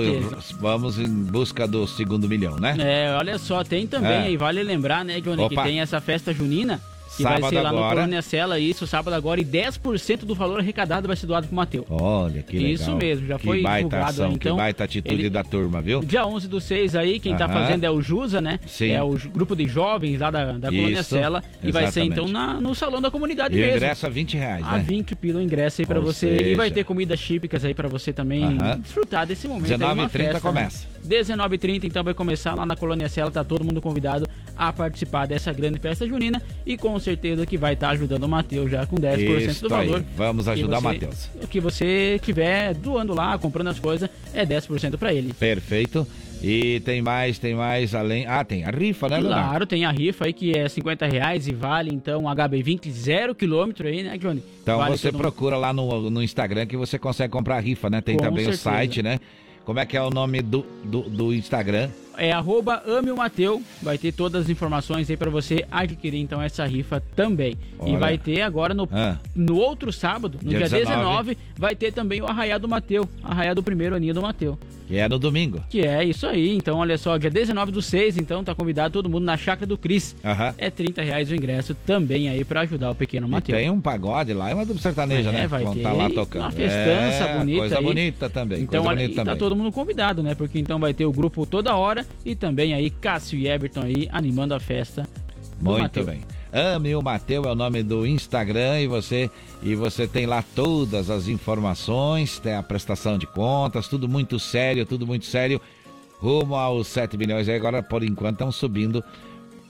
vamos em busca do segundo milhão, né? É, olha só, tem também É. aí, vale lembrar, né, Johnny, que tem essa festa junina. Que Sábado vai ser lá no agora. Colônia Cela, isso, sábado agora, e 10% do valor arrecadado vai ser doado pro Mateu. Olha que legal. Isso mesmo, já que foi baita divulgado ação, aí, então, que baita atitude ele- da turma, viu? Dia 11 do 6 aí, quem tá Aham. fazendo é o Jusa, né? Sim. É o grupo de jovens lá da, da Colônia Isso, Cela. E vai ser então na- no salão da comunidade E mesmo. ingresso a 20 reais, A né? 20 pila o ingresso aí pra Ou você. E vai seja- ter comidas típicas aí pra você também Aham. desfrutar desse momento. aí, 19h30 uma festa, começa. Né? 19h30 então vai começar lá na Colônia Cela. Tá todo mundo convidado a participar dessa grande festa junina. E com certeza que vai estar ajudando o Matheus já com 10% Isso do aí. valor. Vamos Que ajudar o Matheus. O que você tiver doando lá, comprando as coisas, é 10% pra ele. Perfeito. E tem mais, tem mais além. Ah, tem a rifa, né, Leonardo? Claro, tem a rifa aí que é 50 reais e vale então um HB20 zero quilômetro aí, né, Johnny? Então Vale você mundo. procura lá no, no Instagram que você consegue comprar a rifa, né? Tem Com também o certeza. site, né? Como é que é o nome do, do, do Instagram? É arroba ame o Mateu, vai ter todas as informações aí pra você adquirir então essa rifa também. E Olha. vai ter agora no, Ah. no outro sábado, no Dia dia, 19, 19, vai ter também o Arraiá do Mateu, Arraiá do primeiro aninho do Mateu. Que é no domingo. Que é isso aí, então olha só, dia 19 do 6, então tá convidado todo mundo na Chácara do Cris. É 30 reais o ingresso também aí pra ajudar o pequeno E Mateu. tem um pagode lá, é uma dupla sertaneja, É, né? vai Vão ter tá lá tocando. uma festança É, bonita Coisa aí. bonita também. Então, olha, bonita e tá também. todo mundo convidado, né? Porque então vai ter o grupo toda hora e também aí Cássio e Everton aí animando a festa. Muito Mateu. bem. Ame o Mateu é o nome do Instagram e você e você tem lá todas as informações, tem a prestação de contas, tudo muito sério, tudo muito sério. Rumo aos 7 milhões. E agora, por enquanto, estão subindo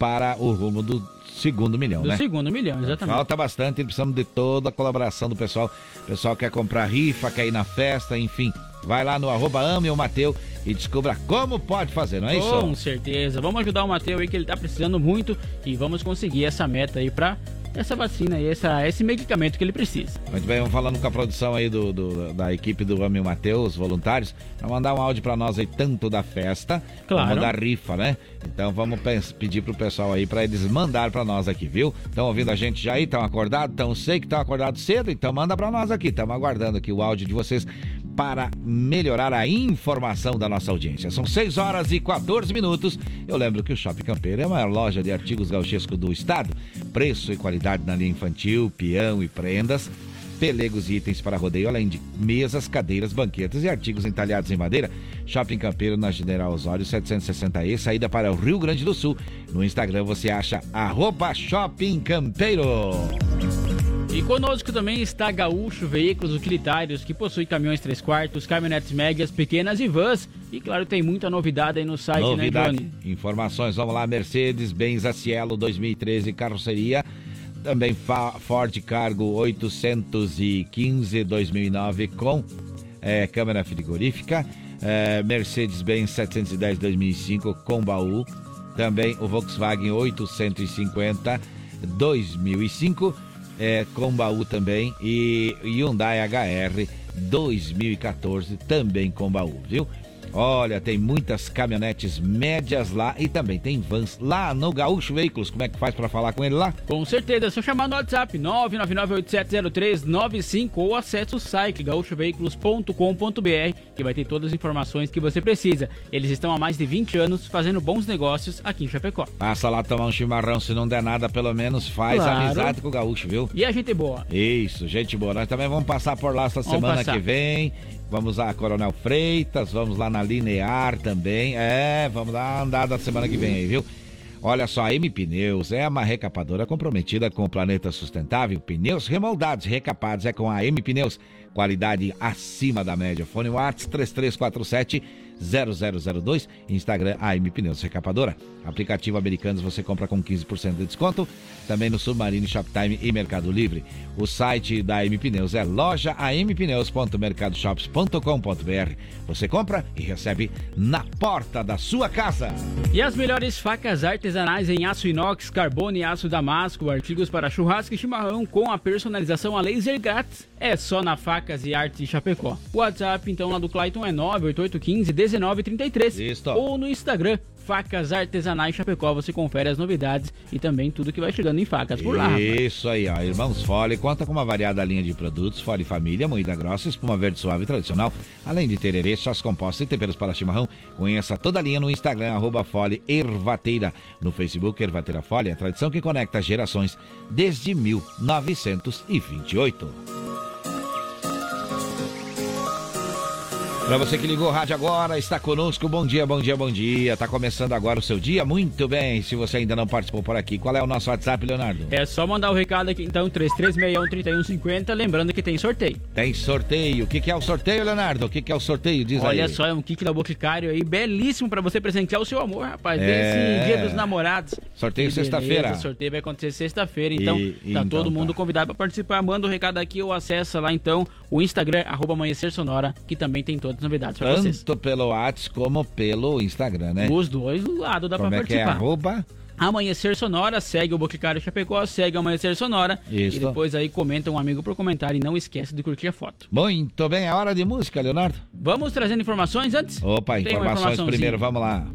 para o rumo do segundo milhão, Do né? segundo milhão, exatamente. Falta bastante, precisamos de toda a colaboração do pessoal. O pessoal quer comprar rifa, quer ir na festa, enfim. Vai lá no arroba ame o Mateu e descubra como pode fazer, não é isso? Com certeza. Vamos ajudar o Matheus aí que ele tá precisando muito e vamos conseguir essa meta aí pra essa vacina e essa, esse medicamento que ele precisa. Muito bem, vamos falando com a produção aí do, do- da equipe do Ame o Mateus, voluntários, para mandar um áudio para nós aí, tanto da festa, Claro. como da rifa, né? Então vamos pedir pro pessoal aí para eles mandar para nós aqui, viu? Estão ouvindo a gente já aí, estão acordados? Então sei que estão acordados cedo, então manda para nós aqui. Estamos aguardando aqui o áudio de vocês para melhorar a informação da nossa audiência. São 6 horas e 14 minutos. Eu lembro que o Shopping Campeiro é a maior loja de artigos gauchescos do estado. Preço e qualidade na linha infantil, peão e prendas pelegos e itens para rodeio, além de mesas, cadeiras, banquetas e artigos entalhados em madeira. Shopping Campeiro na General Osório 760E, saída para o Rio Grande do Sul. No Instagram você acha arroba Shopping Campeiro. E conosco também está Gaúcho Veículos Utilitários, que possui caminhões 3 quartos, caminhonetes médias, pequenas e vans. E claro, tem muita novidade aí no site, Novidade, né, Johnny? informações, vamos lá, Mercedes, Benz Cielo 2013, carroceria. Também Ford Cargo 815 2009 com eh, câmera frigorífica. Eh, Mercedes-Benz 710 2005 com baú. Também o Volkswagen 850 2005 eh, com baú também. E Hyundai HR 2014 também com baú, viu? Olha, tem muitas caminhonetes médias lá e também tem vans lá no Gaúcho Veículos. Como é que faz para falar com ele lá? Com certeza, é só chamar no WhatsApp 999870395 ou acesse o site gaúchoveículos.com.br que vai ter todas as informações que você precisa. Eles estão há mais de 20 anos fazendo bons negócios aqui em Chapecó. Passa lá tomar um chimarrão, se não der nada, pelo menos faz Claro. amizade com o Gaúcho, viu? E a gente boa. Isso, gente boa. Nós também vamos passar por lá esta Vamos semana passar. que vem. Vamos a Coronel Freitas, vamos lá na Linear também. É, vamos dar uma andada semana que vem aí, viu? Olha só, a M Pneus é uma recapadora comprometida com o planeta sustentável. Pneus remoldados, recapados é com a M Pneus. Qualidade acima da média. Fone Whats 3347 0002, Instagram AM Pneus Recapadora. Aplicativo Americanos você compra com 15% de desconto. Também no Submarino Shoptime e Mercado Livre. O site da AM Pneus é loja ampneus.mercadoshops.com.br. Você compra e recebe na porta da sua casa. E as melhores facas artesanais em aço inox, carbono e aço damasco, artigos para churrasco e chimarrão com a personalização a laser grátis. É só na Facas e Artes Chapecó. WhatsApp então lá do Clayton é 98815 1933 ou no Instagram Facas Artesanais Chapecó. Você confere as novidades e também tudo que vai chegando em facas por lá. Isso aí, ó. Irmãos Fole conta com uma variada linha de produtos, Fole Família, moída grossa, espuma verde suave tradicional, além de tererê, chás compostos e temperos para chimarrão. Conheça toda a linha no Instagram, arroba Fole Ervateira. No Facebook, Ervateira Fole, a tradição que conecta gerações desde 1928. Para você que ligou o rádio agora, está conosco, bom dia, bom dia, bom dia. Tá começando agora o seu dia, muito bem. Se você ainda não participou por aqui, qual é o nosso WhatsApp, Leonardo? É só mandar o recado aqui então 33613150, lembrando que tem sorteio. Tem sorteio. O que, que é o sorteio, Leonardo? O que, que é o sorteio? Diz Olha aí. só, é um kit da Boticário aí, belíssimo pra você presentear o seu amor, rapaz. É. Desse dia dos namorados. Sorteio sexta-feira. Sorteio vai acontecer sexta-feira, então E- tá então todo tá. mundo convidado pra participar. Manda o recado aqui ou acessa lá então o Instagram, arroba Amanhecer Sonora, que também tem todas as novidades pra vocês. Tanto pelo WhatsApp como pelo Instagram, né? Os dois lados dá Como pra é que é? participar. Arroba? Amanhecer Sonora, segue o Boticário Chapecó, segue Amanhecer Sonora. Isso. E depois aí comenta um amigo por comentário e não esquece de curtir a foto. Muito bem, é hora de música, Leonardo. Vamos trazendo informações antes? Opa, informações primeiro, vamos lá.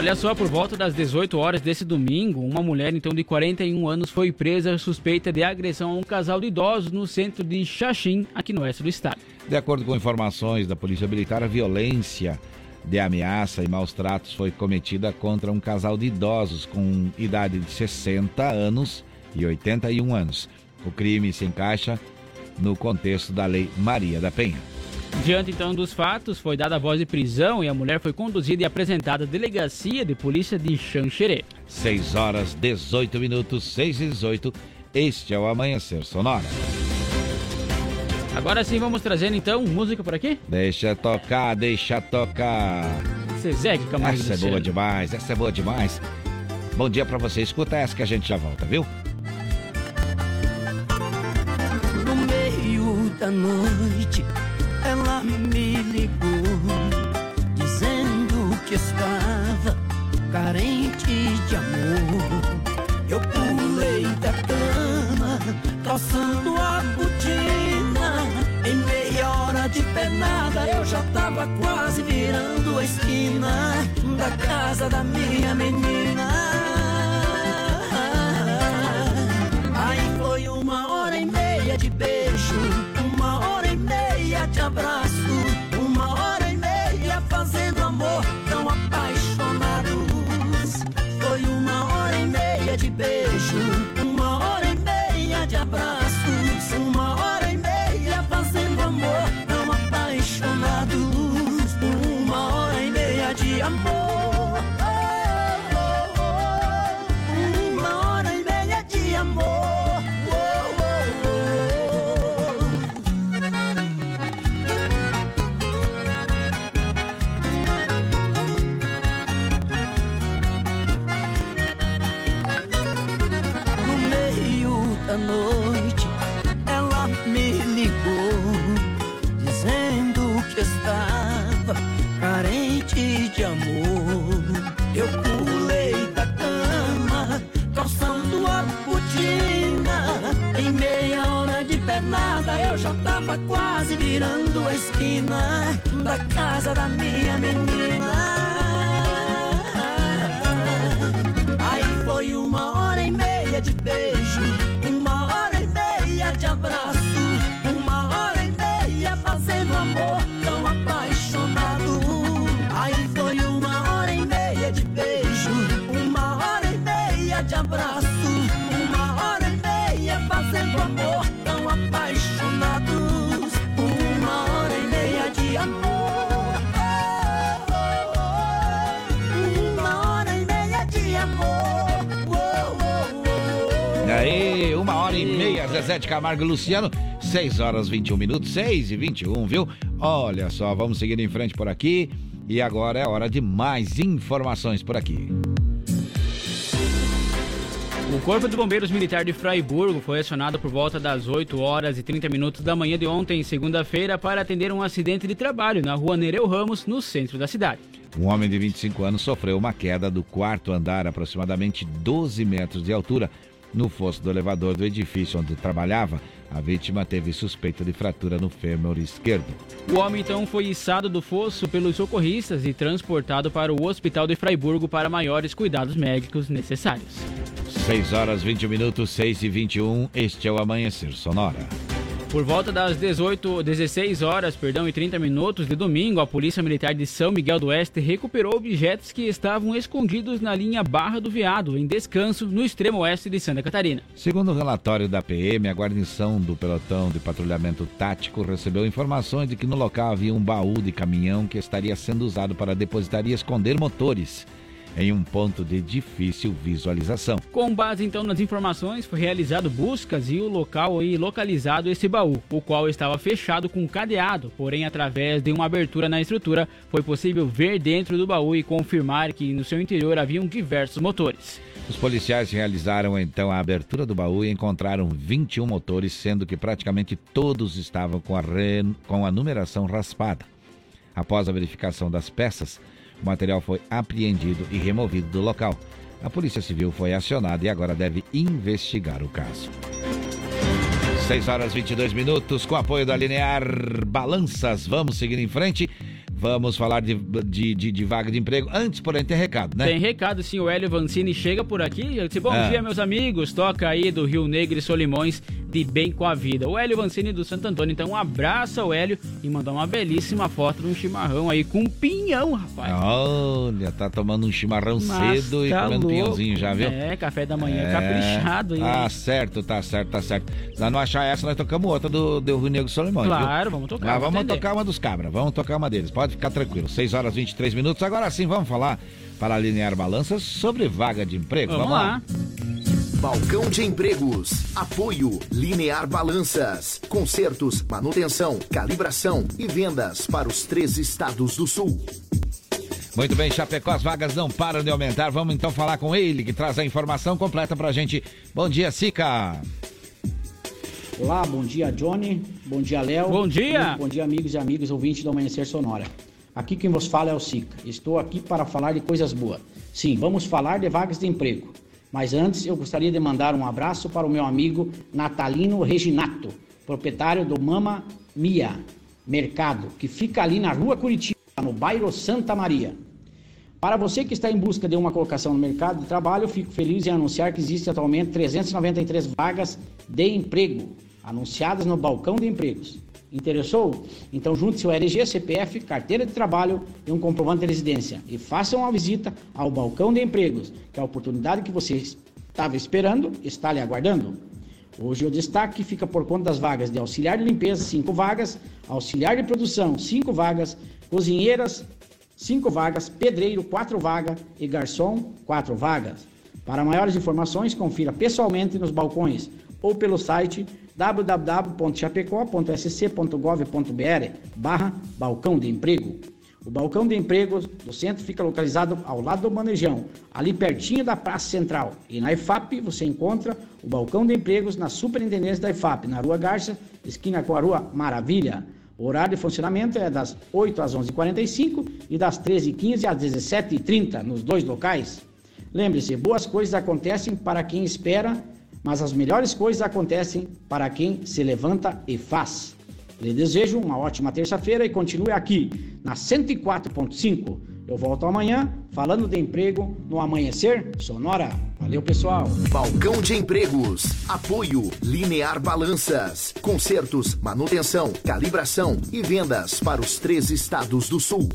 Olha só, por volta das 18 horas desse domingo, uma mulher então de 41 anos foi presa suspeita de agressão a um casal de idosos no centro de Xaxim, aqui no oeste do estado. De acordo com informações da Polícia Militar, a violência de ameaça e maus tratos foi cometida contra um casal de idosos com idade de 60 anos e 81 anos. O crime se encaixa no contexto da Lei Maria da Penha. Diante então dos fatos, foi dada a voz de prisão e a mulher foi conduzida e apresentada à delegacia de polícia de Xanxerê. 6 horas 18 minutos, 6 e 18. Este é o Amanhecer Sonora. Agora sim vamos trazendo então música por aqui? Deixa tocar, deixa tocar. Zezé Camargo Essa é boa demais, essa é boa demais. Bom dia pra você. Escuta essa que a gente já volta, viu? No meio da noite, ela me ligou, dizendo que estava carente de amor. Eu pulei da cama, calçando a botina. Em meia hora de penada, eu já tava quase virando a esquina da casa da minha menina. Aí foi uma hora e meia de beijo, uma hora e de abraço, uma hora e meia fazendo amor tão apaixonados. Foi uma hora e meia de beijo, uma hora e meia de abraços, uma hora e meia fazendo amor tão apaixonados. Uma hora e meia de amor. Amor. Eu pulei da cama, calçando a botina. Em meia hora de pernada, eu já tava quase virando a esquina da casa da minha menina. Aí foi uma hora e meia de beijo, uma hora e meia de abraço, uma hora e meia fazendo amor Zezé de Camargo e Luciano, 6 horas 21 minutos, 6 e 21, viu? Olha só, vamos seguir em frente por aqui. E agora é hora de mais informações por aqui. O Corpo de Bombeiros Militar de Fraiburgo foi acionado por volta das 8 horas e 30 minutos da manhã de ontem, segunda-feira, para atender um acidente de trabalho na rua Nereu Ramos, no centro da cidade. Um homem de 25 anos sofreu uma queda do quarto andar, aproximadamente 12 metros de altura, no fosso do elevador do edifício onde trabalhava. A vítima teve suspeita de fratura no fêmur esquerdo. O homem então foi içado do fosso pelos socorristas e transportado para o Hospital de Fraiburgo para maiores cuidados médicos necessários. 6 horas 20 minutos, 6 e 21, este é o Amanhecer Sonora. Por volta das 18, 16 horas perdão, e 30 minutos de domingo, a Polícia Militar de São Miguel do Oeste recuperou objetos que estavam escondidos na linha Barra do Veado, em descanso, no extremo oeste de Santa Catarina. Segundo o relatório da PM, a guarnição do pelotão de patrulhamento tático recebeu informações de que no local havia um baú de caminhão que estaria sendo usado para depositar e esconder motores em um ponto de difícil visualização. Com base então nas informações, foi realizado buscas e o local aí localizado esse baú, o qual estava fechado com cadeado, porém através de uma abertura na estrutura foi possível ver dentro do baú e confirmar que no seu interior haviam diversos motores. Os policiais realizaram então a abertura do baú e encontraram 21 motores, sendo que praticamente todos estavam com a, re... com a numeração raspada. Após a verificação das peças, o material foi apreendido e removido do local. A Polícia Civil foi acionada e agora deve investigar o caso. 6 horas 22 minutos, com apoio da Linear Balanças. Vamos seguir em frente. Vamos falar de, de, de, de vaga de emprego. Antes, porém, tem recado, né? Tem recado, sim. O Hélio Vancini chega por aqui. Ele disse, bom Ah. dia, meus amigos. Toca aí do Rio Negro e Solimões de Bem com a Vida. O Hélio Vancini do Santo Antônio. Então, um abraço ao Hélio e mandar uma belíssima foto de um chimarrão aí com pinhão, rapaz. Olha, tá tomando um chimarrão Mas cedo e tá comendo louco. pinhãozinho já, viu? É, café da manhã É, caprichado aí. Tá certo, tá certo, tá certo. Se não achar essa, nós tocamos outra do, do Rio Negro Solimões. Claro, viu? vamos tocar, Mas vamos tocar uma dos cabras, vamos tocar uma deles. Pode ficar tranquilo. 6 horas e 23 minutos. Agora sim, vamos falar para a Linear Balanças sobre vaga de emprego. Vamos lá. Balcão de Empregos. Apoio Linear Balanças. Consertos, manutenção, calibração e vendas para os três estados do sul. Muito bem, Chapecó, as vagas não param de aumentar. Vamos então falar com ele, que traz a informação completa pra gente. Bom dia, Sica. Olá, bom dia, Johnny. Bom dia, Léo. Bom dia. Bom dia, amigos e amigas ouvintes do Amanhecer Sonora. Aqui quem vos fala é o Sica. Estou aqui para falar de coisas boas. Sim, vamos falar de vagas de emprego. Mas antes, eu gostaria de mandar um abraço para o meu amigo Natalino Reginato, proprietário do Mama Mia Mercado, que fica ali na rua Curitiba, no bairro Santa Maria. Para você que está em busca de uma colocação no mercado de trabalho, fico feliz em anunciar que existe atualmente 393 vagas de emprego anunciadas no balcão de empregos. Interessou? Então junte seu RG, CPF, carteira de trabalho e um comprovante de residência e faça uma visita ao balcão de empregos, que é a oportunidade que você estava esperando está lhe aguardando. Hoje o destaque fica por conta das vagas de auxiliar de limpeza, 5 vagas, auxiliar de produção, 5 vagas, cozinheiras, 5 vagas, pedreiro, 4 vagas e garçom, 4 vagas. Para maiores informações, confira pessoalmente nos balcões ou pelo site www.chapecó.sc.gov.br barra balcão de emprego. O balcão de emprego do centro fica localizado ao lado do bandejão, ali pertinho da Praça Central. E na IFAP você encontra o balcão de empregos na Superintendência da IFAP, na Rua Garça, esquina com a Rua Maravilha. O horário de funcionamento é das 8 às 11h45 e das 13h15 às 17h30 nos dois locais. Lembre-se, boas coisas acontecem para quem espera, mas as melhores coisas acontecem para quem se levanta e faz. Lhe desejo uma ótima terça-feira e continue aqui na 104.5. Eu volto amanhã falando de emprego no Amanhecer Sonora. Valeu, pessoal. Balcão de Empregos. Apoio Linear Balanças. Consertos, manutenção, calibração e vendas para os três estados do sul.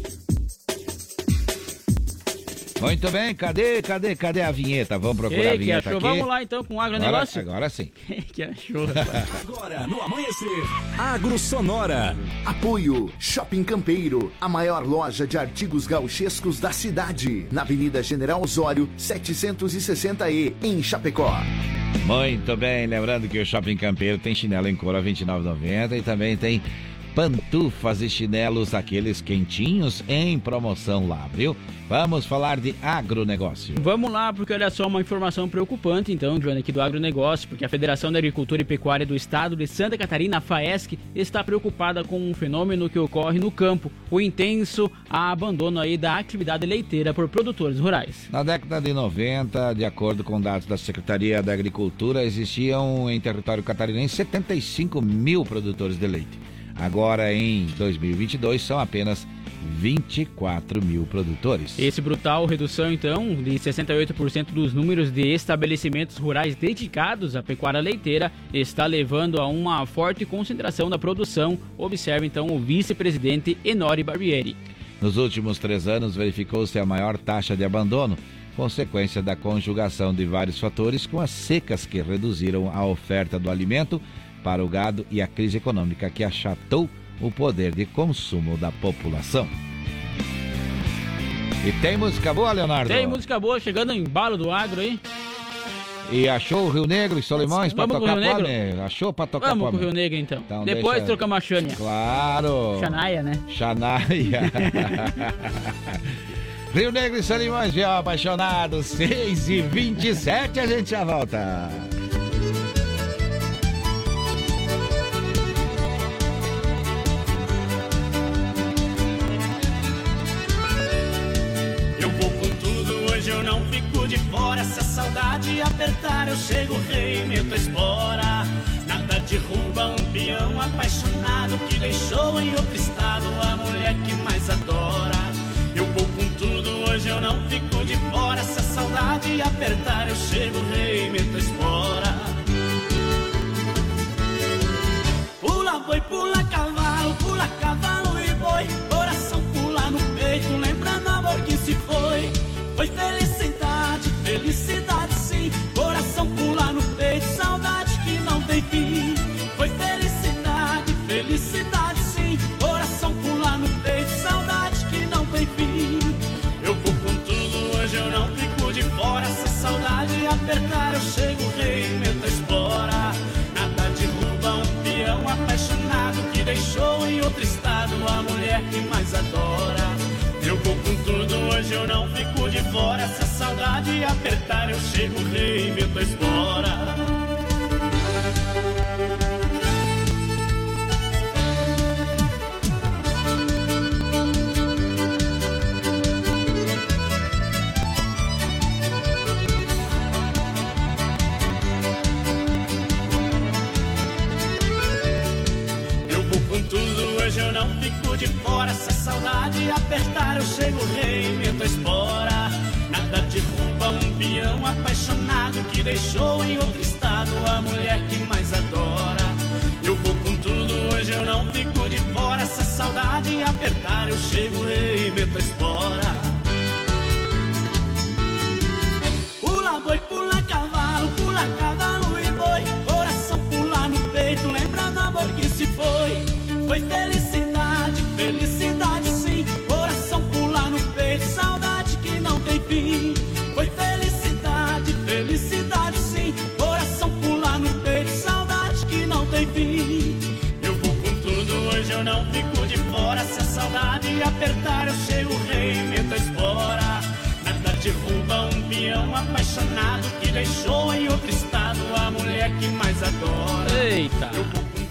Muito bem, cadê, cadê, cadê a vinheta? Vamos procurar Ei, a que vinheta achou? aqui. Vamos lá então com o Agora, agronegócio. agora sim. que achou. Agora no Amanhecer. Agro Sonora. Apoio Shopping Campeiro, a maior loja de artigos gauchescos da cidade. Na Avenida General Osório, 760E, em Chapecó. Muito bem, lembrando que o Shopping Campeiro tem chinelo em couro a R$ 29,90 e também tem pantufas e chinelos, aqueles quentinhos, em promoção lá, viu? Vamos falar de agronegócio. Vamos lá, porque olha só uma informação preocupante, então, Joana, aqui do agronegócio, porque a Federação da Agricultura e Pecuária do Estado de Santa Catarina, a FAESC, está preocupada com um fenômeno que ocorre no campo, o intenso abandono aí da atividade leiteira por produtores rurais. Na década de 90, de acordo com dados da Secretaria da Agricultura, existiam em território catarinense 75 mil produtores de leite. Agora, em 2022, são apenas 24 mil produtores. Esse brutal redução, então, de 68% dos números de estabelecimentos rurais dedicados à pecuária leiteira está levando a uma forte concentração da produção, observa então o vice-presidente Enori Barbieri. Nos últimos três anos, verificou-se a maior taxa de abandono, consequência da conjugação de vários fatores com as secas que reduziram a oferta do alimento para o gado e a crise econômica que achatou o poder de consumo da população. E tem música boa, Leonardo? Tem música boa chegando em embalo do agro aí. E achou o Rio Negro e Solimões o tocar Rio Negro? pome? Achou pra tocar Vamos pome? com o Rio Negro então. Então Depois deixa- trocamos a Xânia. Claro. Xanaia, né? Xanaia. Rio Negro e Solimões, viu, apaixonados, 6 e 27 a gente já volta. Fora. Se a saudade apertar, eu chego, rei, meto espora. Nada derruba um peão apaixonado que deixou em outro estado a mulher que mais adora. Eu vou com tudo, hoje eu não fico de fora. Se a saudade apertar, eu chego, rei, meto espora. Pula boi, pula cavalo, pula cavalo e boi. Coração pula no peito, lembrando amor que se foi. Foi felicidade, felicidade sim. Coração pula no saudade apertar, eu chego, rei, a espora.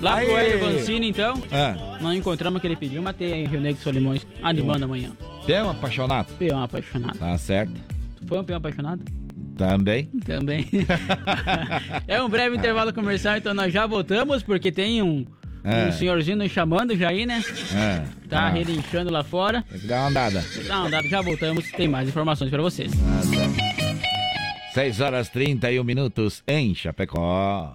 Lá pro Aê. Hélio Vancini, então. Ah. Não encontramos o que ele pediu, mas tem Rio Negro e Solimões animando amanhã. Peão apaixonado? Peão apaixonado. Tá certo. Tu foi um peão apaixonado? Também. Também. é um breve intervalo comercial, então nós já voltamos, porque tem um, É. um senhorzinho nos chamando já aí, né? É. Tá Ah, relinchando lá fora. Tem que dar uma andada. Dá uma andada, já voltamos, tem mais informações pra vocês. 6 horas 31 minutos em Chapecó.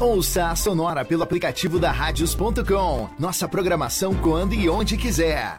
Ouça a Sonora pelo aplicativo da Radios.com. Nossa programação quando e onde quiser.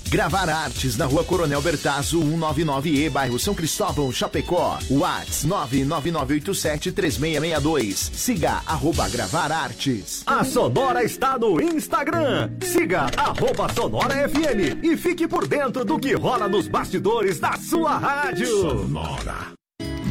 Gravar Artes na Rua Coronel Bertazzo, 199E, bairro São Cristóvão, Chapecó. Whats 999873662. Siga arroba Gravar Artes. A Sonora está no Instagram. Siga arroba Sonora FM e fique por dentro do que rola nos bastidores da sua rádio. Sonora.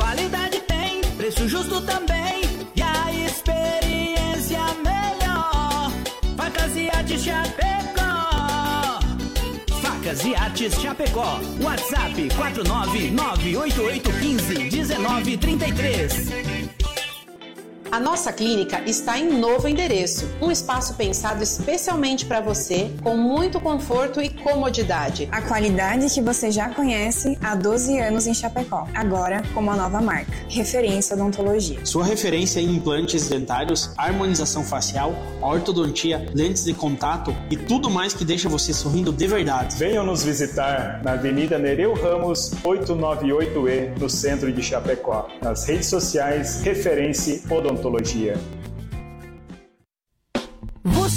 Qualidade tem, preço justo também e a experiência melhor. Facas e arte Chapecó. Facas e Artes Chapecó. WhatsApp 49988151933. A nossa clínica está em novo endereço, um espaço pensado especialmente para você, com muito conforto e comodidade. A qualidade que você já conhece há 12 anos em Chapecó, agora com uma nova marca, Referência Odontologia. Sua referência em implantes dentários, harmonização facial, ortodontia, lentes de contato e tudo mais que deixa você sorrindo de verdade. Venham nos visitar na Avenida Nereu Ramos, 898E, no centro de Chapecó. Nas redes sociais, Referência Odontologia odontologia.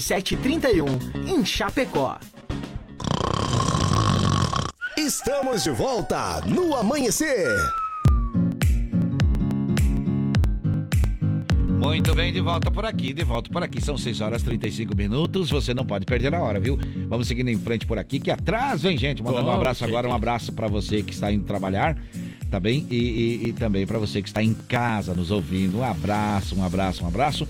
7731, em Chapecó. Estamos de volta no amanhecer. Muito bem, de volta por aqui, de volta por aqui. São 6 horas e 35 minutos. Você não pode perder a hora, viu? Vamos seguindo em frente por aqui, que atrás vem gente. Mandando um abraço agora, um abraço para você que está indo trabalhar, tá bem? E, e, e também para você que está em casa nos ouvindo. Um abraço, um abraço, um abraço.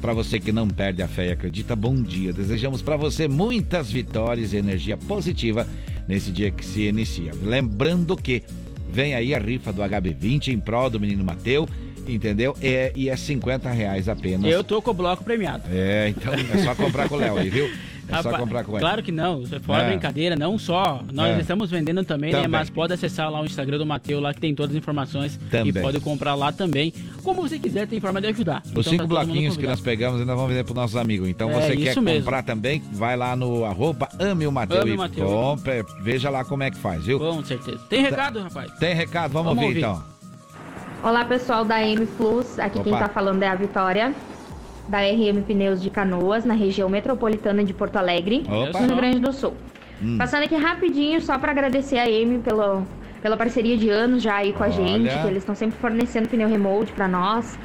Para você que não perde a fé e acredita, bom dia. Desejamos para você muitas vitórias e energia positiva nesse dia que se inicia. Lembrando que vem aí a rifa do HB20 em prol do menino Mateu, entendeu? É, e é 50 reais apenas. Eu tô com o bloco premiado. É, então é só comprar com o Léo aí, viu? É só comprar com ele. Claro que não, fora É. brincadeira, não só. Nós É. estamos vendendo também, né? Também. Mas pode acessar lá o Instagram do Matheus, lá que tem todas as informações. Também. E pode comprar lá também. Como você quiser, tem forma de ajudar. Os Então, cinco tá bloquinhos que nós pegamos ainda vamos vender para nossos amigos. Então É, você quer mesmo. comprar também, vai lá no arroba ame o Mateu Ame e o Mateu. compre, veja lá como é que faz, viu? Com certeza. Tem recado, rapaz? Tem recado, vamos, Vamos ouvir, ouvir. então. Olá pessoal da M Plus, aqui quem Opa. tá falando é a Vitória, da RM Pneus de Canoas, na região metropolitana de Porto Alegre, Opa. no Rio Grande do Sul. Hum. Passando aqui rapidinho só para agradecer a M pelo, pela parceria de anos já aí com a Olha. gente, que eles estão sempre fornecendo pneu remote para nós.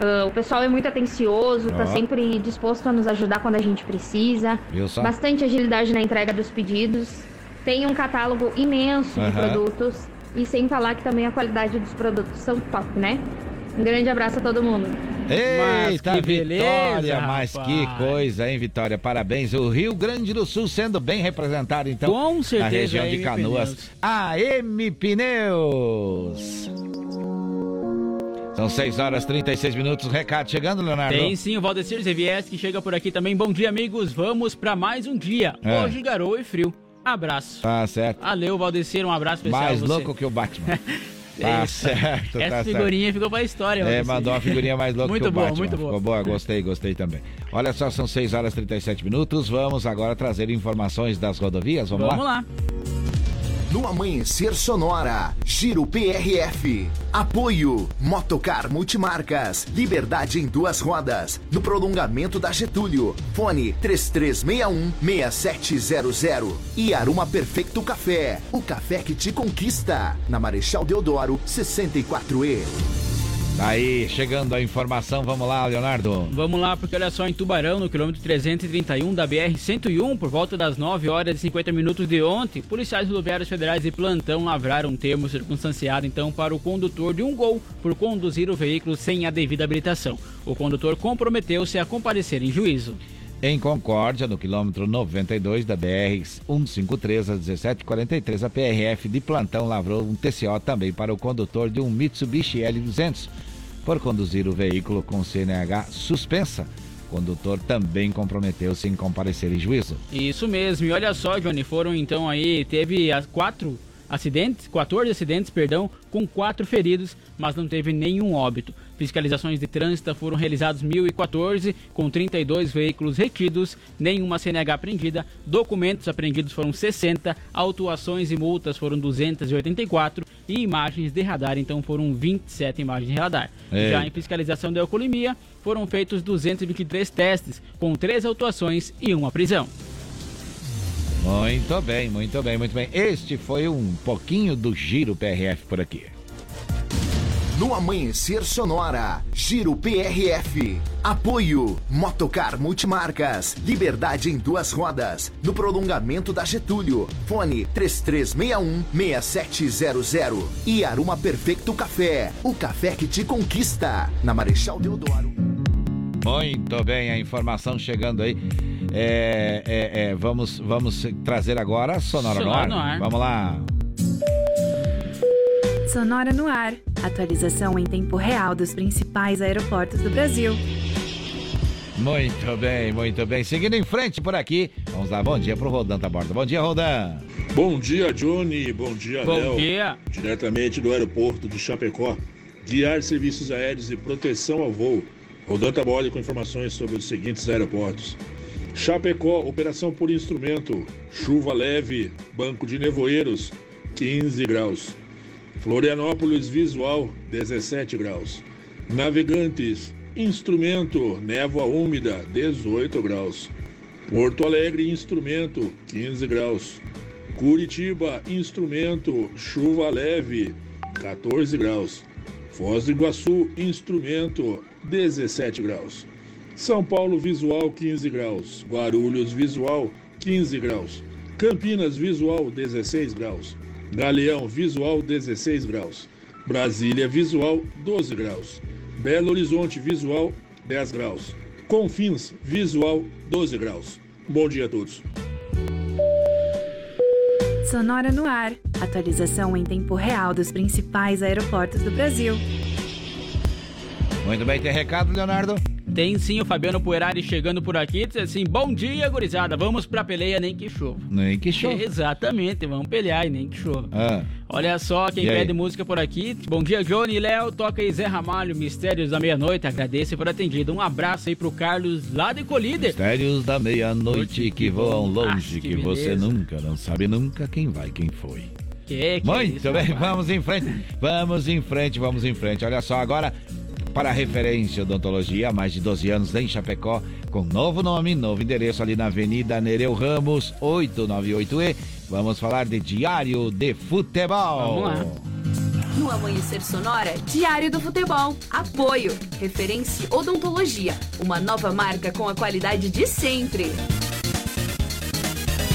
Ah, o pessoal é muito atencioso, tá Ó. sempre disposto a nos ajudar quando a gente precisa. Bastante agilidade na entrega dos pedidos. Tem um catálogo imenso de produtos. E sem falar que também a qualidade dos produtos são top, né? Um grande abraço a todo mundo. Eita, que beleza, Vitória, mas rapaz. que coisa, hein, Vitória? Parabéns. O Rio Grande do Sul sendo bem representado, então, Com certeza, na região de Canoas. A M Pneus. São 6 horas e 36 minutos. Recado chegando, Leonardo? Tem sim, o Valdecir Zevieski chega por aqui também. Bom dia, amigos. Vamos para mais um dia. É. Hoje garoa e frio. Abraço. Tá certo. Valeu, Valdecir. Um abraço especial. Mais a você. louco que o Batman. Tá certo, Essa tá certo. figurinha ficou pra história. É, Valdecir. mandou uma figurinha mais louca muito que o boa, Batman. Muito boa, Ficou boa, gostei, gostei também. Olha só, são 6 horas e 37 minutos. Vamos agora trazer informações das rodovias. Vamos, Vamos lá. No Amanhecer Sonora, Giro PRF. Apoio, Motocar Multimarcas, Liberdade em duas rodas. No prolongamento da Getúlio. Fone 3361-6700. E Aruma Perfeito Café, o café que te conquista. Na Marechal Deodoro, 64E. Aí, chegando a informação, vamos lá, Leonardo. Vamos lá, porque olha só, em Tubarão, no quilômetro 331 da BR-101, por volta das 9 horas e 50 minutos de ontem, policiais rodoviários federais de plantão lavraram um termo circunstanciado, então, para o condutor de um Gol por conduzir o veículo sem a devida habilitação. O condutor comprometeu-se a comparecer em juízo. Em Concórdia, no quilômetro 92 da BR-153 às 17h43, a PRF de plantão lavrou um TCO também para o condutor de um Mitsubishi L200 por conduzir o veículo com CNH suspensa. O condutor também comprometeu-se em comparecer em juízo. Isso mesmo, e olha só, Johnny, foram então aí, teve quatro acidentes, 14 acidentes, perdão, com quatro feridos, mas não teve nenhum óbito. Fiscalizações de trânsito foram realizadas 1014, com 32 veículos retidos, nenhuma CNH apreendida, documentos apreendidos foram 60, autuações e multas foram 284 e imagens de radar, então foram 27 imagens de radar. Ei. Já em fiscalização de alcoolemia, foram feitos 223 testes, com três autuações e uma prisão. Muito bem, muito bem, muito bem. Este foi um pouquinho do Giro PRF por aqui. No Amanhecer Sonora, Giro PRF. Apoio Motocar Multimarcas, liberdade em duas rodas. No prolongamento da Getúlio. Fone 3361-6700. E Aruma Perfeito Café, o café que te conquista. Na Marechal Deodoro. Muito bem, a informação chegando aí. É, é, é, vamos, vamos trazer agora a Sonora, Sonora no, ar. no ar. Vamos lá. Sonora no ar. Atualização em tempo real dos principais aeroportos do Brasil. Muito bem, muito bem. Seguindo em frente por aqui, vamos dar bom dia pro Rodan da Borda. Bom dia, Rodan. Bom dia, Johnny. Bom dia, Bom Léo. dia. Diretamente do aeroporto de Chapecó. Guiar serviços aéreos e proteção ao voo. Rodan Taboli com informações sobre os seguintes aeroportos. Chapecó, operação por instrumento. Chuva leve, banco de nevoeiros, 15 graus. Florianópolis, visual, 17 graus. Navegantes, instrumento, névoa úmida, 18 graus. Porto Alegre, instrumento, 15 graus. Curitiba, instrumento, chuva leve, 14 graus. Foz do Iguaçu, instrumento, 17 graus. São Paulo, visual, 15 graus. Guarulhos, visual, 15 graus. Campinas, visual, 16 graus. Galeão, visual, 16 graus. Brasília, visual, 12 graus. Belo Horizonte, visual, 10 graus. Confins, visual, 12 graus. Bom dia a todos. Sonora no ar. Atualização em tempo real dos principais aeroportos do Brasil. Muito bem, tem recado, Leonardo? Tem sim o Fabiano Puerari chegando por aqui, diz assim: Bom dia, gurizada, vamos pra peleia, nem que chova. Nem que chova. Exatamente, vamos pelear e nem que chova. Ah. Olha só quem E aí? pede música por aqui. Bom dia, Johnny e Léo. Toca aí Zé Ramalho, Mistérios da Meia-Noite. Agradeço por atendido. Um abraço aí pro Carlos lá de Colíder. Mistérios da meia-noite que voam longe, Ah, que, que você nunca, não sabe nunca quem vai, quem foi. Que, que é Muito isso, bem, rapaz? vamos em frente. Vamos em frente, vamos em frente. Olha só, agora, para a referência odontologia, há mais de 12 anos em Chapecó, com novo nome, novo endereço ali na Avenida Nereu Ramos, 898E. Vamos falar de Diário de Futebol. Vamos lá. No Amanhecer Sonora, Diário do Futebol. Apoio. Referência Odontologia. Uma nova marca com a qualidade de sempre.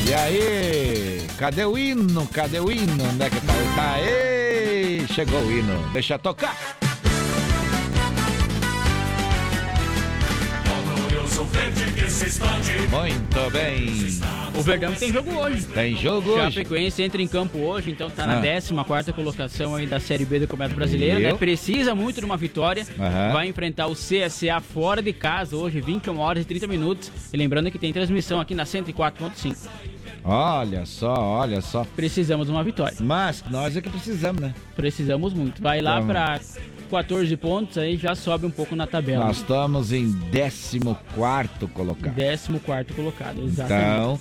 E aí, cadê o hino? Cadê o hino? Onde é que tá? Tá aí, chegou o hino. Deixa tocar. Muito bem. O Verdão tem jogo hoje. Tem jogo hoje. Chapecoense entra em campo hoje, então tá na Ah. 14 colocação aí da Série B do Campeonato Brasileiro, né? Precisa muito de uma vitória. Aham. Vai enfrentar o CSA fora de casa hoje, 21 horas e 30 minutos. E lembrando que tem transmissão aqui na 104.5. Olha só, olha só. Precisamos de uma vitória. Mas nós é que precisamos, né? Precisamos muito. Vai lá Vamos. pra 14 pontos, aí já sobe um pouco na tabela. Nós estamos em 14 colocado. 14 colocado, exatamente. Então,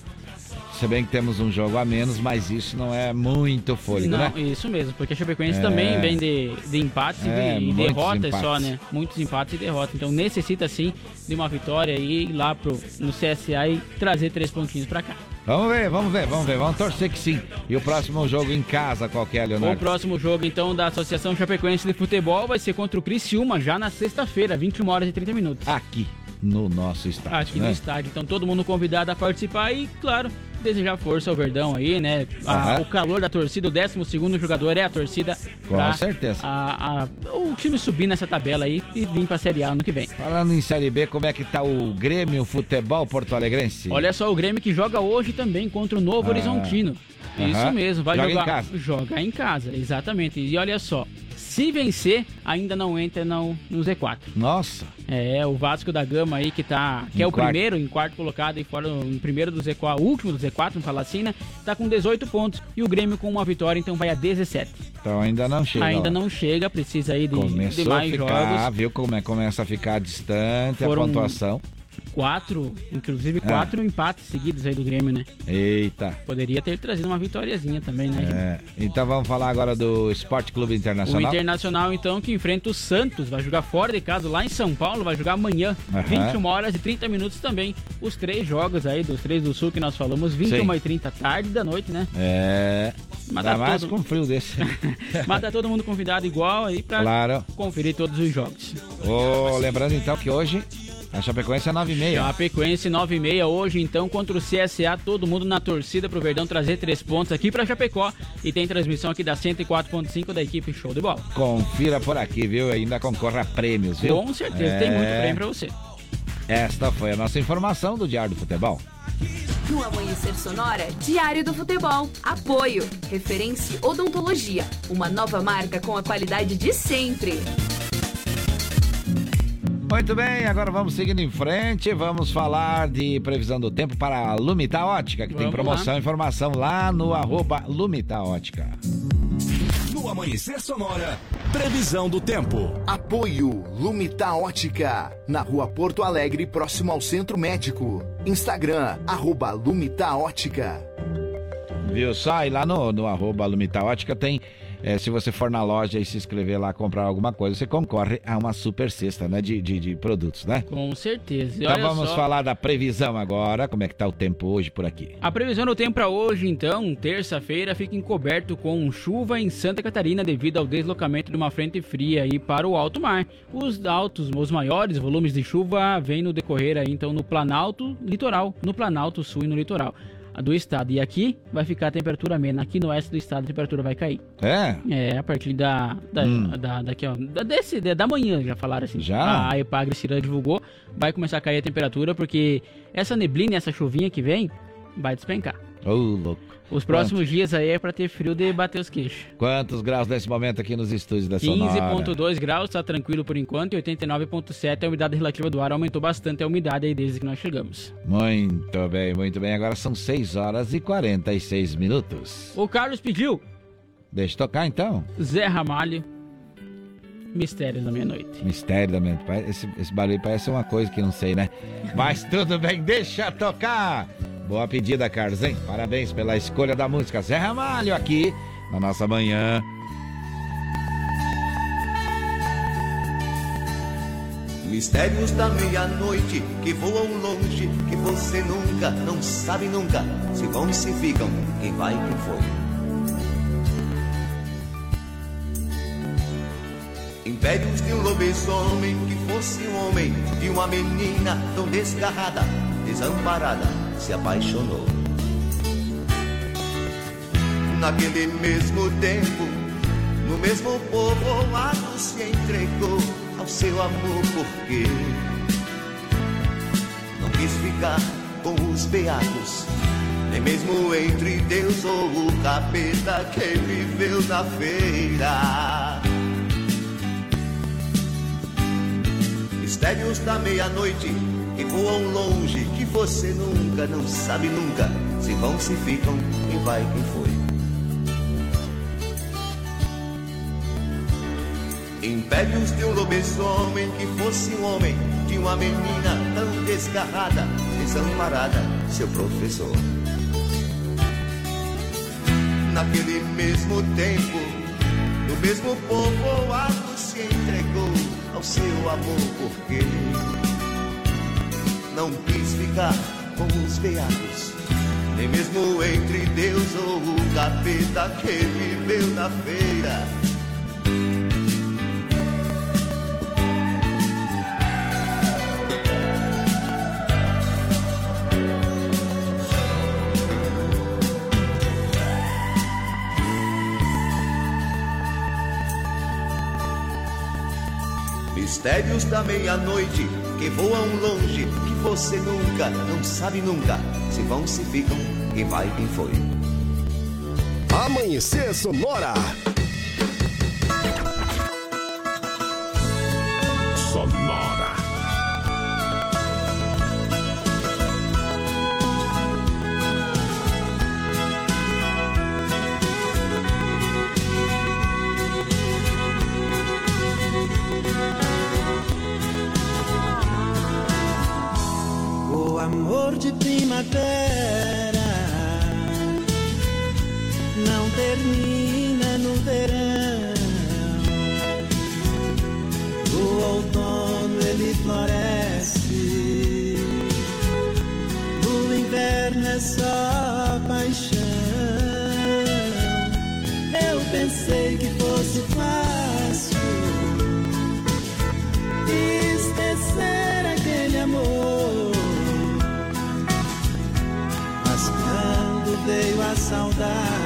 se bem que temos um jogo a menos, mas isso não é muito fôlego, Não, né? isso mesmo, porque a Chapecoense É. também vem de, de empates e É, e derrotas só, empates. né? Muitos empates e derrotas. Então necessita sim de uma vitória e ir lá pro, no CSA e trazer três pontinhos pra cá. Vamos ver, vamos ver, vamos ver. Vamos torcer que sim. E o próximo jogo em casa, qual que é, O Leonardo? próximo jogo, então, da Associação Chapecoense de Futebol vai ser contra o Criciúma, já na sexta-feira, 21 horas e 30 minutos. Aqui, no nosso estádio, Aqui né? no estádio. Então todo mundo convidado a participar e, claro, desejar força ao Verdão aí, né? A- o calor da torcida, o 12 jogador é a torcida. Com pra certeza. a- a- o time subir nessa tabela aí e vir pra Série A ano que vem. Falando em Série B, como é que tá o Grêmio Futebol Porto Alegrense? Olha só, o Grêmio que joga hoje também contra o Novo Ah. Horizontino. Isso mesmo, vai Joga em jogar. casa. Joga em casa, exatamente. E olha só, se vencer, ainda não entra no, no Z4. Nossa. É, o Vasco da Gama aí que tá. Que Em é o quarto. primeiro, em quarto colocado e fora em primeiro do Z4, o último do Z4, vamos falar assim, né? Tá com 18 pontos. E o Grêmio com uma vitória, então vai a 17. Então ainda não chega. ainda lá. não chega, precisa aí de, de Começou a mais ficar, jogos. viu como é, começa a ficar distante Foram- a pontuação. Quatro, inclusive Ah. quatro empates seguidos aí do Grêmio, né? Eita. Poderia ter trazido uma vitóriazinha também, né? É, então vamos falar agora do Esporte Clube O Internacional. Internacional, então, que enfrenta o Santos, vai jogar fora de casa lá em São Paulo, vai jogar amanhã, Aham. 21 horas e 30 minutos também. Os três jogos aí, dos três do Sul que nós falamos, 21 Sim. e 30 tarde da noite, né? É. Mas Ainda tá mais todo- com frio desse. Mas tá todo mundo convidado igual aí pra Claro. conferir todos os jogos. Ô, lembrando então que hoje a Chapecoense é 9h30. Chapecoense 9 e meia hoje, então, contra o CSA, todo mundo na torcida pro Verdão trazer três pontos aqui pra Chapecó. E tem transmissão aqui da 104.5 da equipe Show de Bola. Confira por aqui, viu? E ainda concorra a prêmios, viu? Com certeza, tem muito É. prêmio pra você. Esta foi a nossa informação do Diário do Futebol. No Amanhecer Sonora, Diário do Futebol. Apoio. Referência Odontologia. Uma nova marca com a qualidade de sempre. Muito bem, agora vamos seguindo em frente. Vamos falar de previsão do tempo para a Lumita Ótica, que tem Vamos promoção lá. e informação lá no arroba Lumita Ótica. No Amanhecer Sonora, previsão do tempo. Apoio Lumita Ótica, na rua Porto Alegre, próximo ao Centro Médico. Instagram, arroba Lumita Ótica. Viu só? E lá no, no arroba Lumita Ótica tem. Eh, se você for na loja e se inscrever lá, comprar alguma coisa, você concorre a uma super cesta né, de, de, de produtos, né? Com certeza. E Então vamos só, falar da previsão agora. Como é que tá o tempo hoje por aqui? A previsão do tempo para hoje, então, terça-feira, fica encoberto com chuva em Santa Catarina devido ao deslocamento de uma frente fria aí para o alto mar. Os altos, os maiores volumes de chuva vêm no decorrer aí, então, no Planalto Litoral, no Planalto Sul e no litoral do estado. E aqui vai ficar a temperatura amena. Aqui no oeste do estado a temperatura vai cair. É? É, a partir da. da, Hum. da daqui, ó, da, desse, da manhã, já falaram assim. Já? A Epagre Cirã divulgou. Vai começar a cair a temperatura, porque essa neblina, essa chuvinha que vem, vai despencar. Ô, louco. Os próximos dias aí é pra ter frio de bater os queixos. Quantos graus nesse momento aqui nos estúdios da Sonora? 15,2 graus, tá tranquilo por enquanto, e 89,7 a umidade relativa do ar aumentou bastante a umidade aí desde que nós chegamos. Muito bem, muito bem. Agora são 6 horas e 46 minutos. O Carlos pediu Deixa eu tocar então. Zé Ramalho, Mistérios da Meia-Noite. Mistério da mente. Esse, esse barulho parece uma coisa que não sei, né? Mas tudo bem, deixa tocar. Boa pedida, Carlos, hein? Parabéns pela escolha da música. Zé Ramalho aqui na nossa manhã. Mistérios da meia-noite que voam longe, que você nunca, não sabe nunca, se vão e se ficam, quem vai e quem foi. Impérios de um lobisomem que fosse um homem, de uma menina tão desgarrada, desamparada, se apaixonou. Naquele mesmo tempo, no mesmo povoado se entregou ao seu amor porque não quis ficar com os beatos, nem mesmo entre Deus ou o capeta que viveu na feira. Mistérios da meia-noite que voam longe, que você nunca, não sabe nunca, se vão, se ficam, quem vai, quem foi. Impérios de um lobisomem que fosse um homem, de uma menina tão desgarrada, desamparada, seu professor. Naquele mesmo tempo, no mesmo povoado se entregou ao seu amor, porque não quis ficar com os beatos, nem mesmo entre Deus ou o capeta que viveu na feira. Mistérios da meia-noite que voam longe, que você nunca, não sabe nunca, se vão, se ficam, quem vai, quem foi. Amanhecer Sonora. Sonora. O outono ele floresce, o inverno é só paixão. Eu pensei que fosse fácil esquecer aquele amor. Mas quando veio a saudade,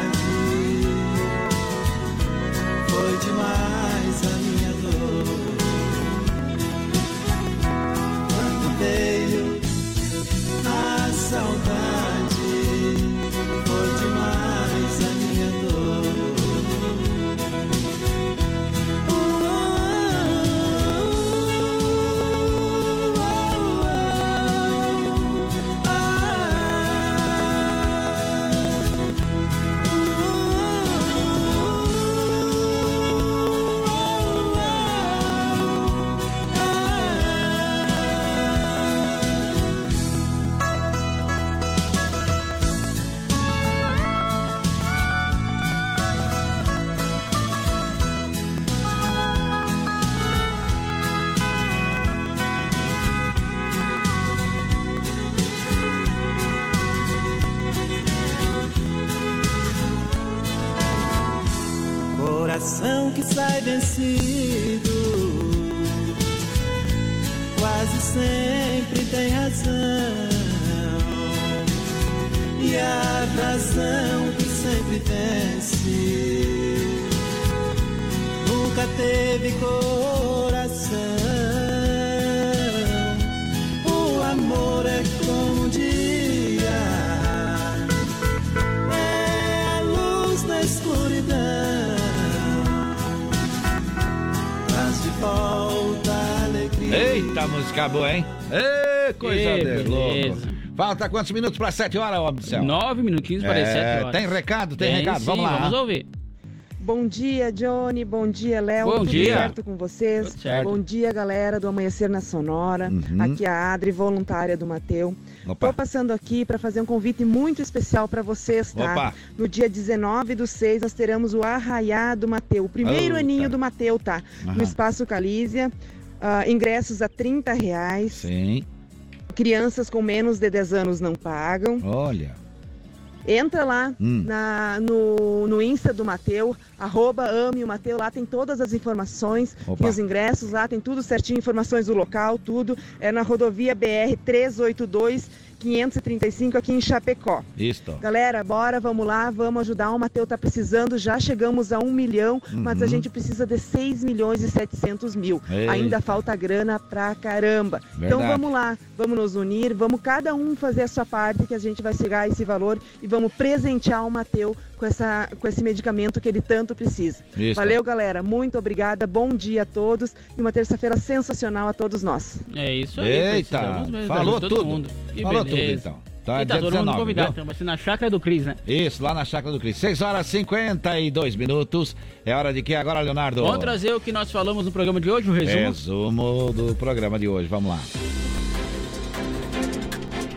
Falta quantos minutos para 7 horas, homem do céu? Nove minutinhos para as É, sete horas. Tem recado? Tem, recado? sim, vamos lá. Vamos ouvir. Bom dia, Johnny. Bom dia, Léo. Bom Tudo dia. certo com vocês? Tudo certo. Bom dia, galera do Amanhecer na Sonora. Uhum. Aqui é a Adri, voluntária do Mateu. Opa. Tô passando aqui para fazer um convite muito especial para vocês, tá? Opa. No dia 19 do 6, nós teremos o Arraiá do Mateu, o primeiro Eita. aninho do Mateu, tá? Aham. No Espaço Calísia. Ah, ingressos a 30 reais. Sim. Crianças com menos de 10 anos não pagam. Olha. Entra lá Hum. na- no, no Insta do Mateu, arroba ame o Mateu, lá tem todas as informações, Opa. tem os ingressos, lá tem tudo certinho, informações do local, tudo. É na rodovia BR 382 535 aqui em Chapecó. Isto. Galera, bora, vamos lá, vamos ajudar. O Mateu tá precisando, já chegamos a um milhão, mas a Uhum. gente precisa de 6 milhões e 700 mil. Ainda falta grana pra caramba. Então Verdade. vamos lá, vamos nos unir, vamos cada um fazer a sua parte, que a gente vai chegar a esse valor e vamos presentear o Mateu com, essa, com esse medicamento que ele tanto precisa. Isso. Valeu, galera. Muito obrigada. Bom dia a todos e uma terça-feira sensacional a todos nós. É isso aí. Eita, falou todo tudo. Mundo. Falou beleza. tudo, então. Tá, e tá dia todo 19, mundo convidado, então vai ser na chácara do Cris, né? Isso, lá na Chácara do Cris. 6 horas e 52 minutos. É hora de que agora, Leonardo? Vamos trazer o que nós falamos no programa de hoje, o resumo. Resumo do programa de hoje. Vamos lá.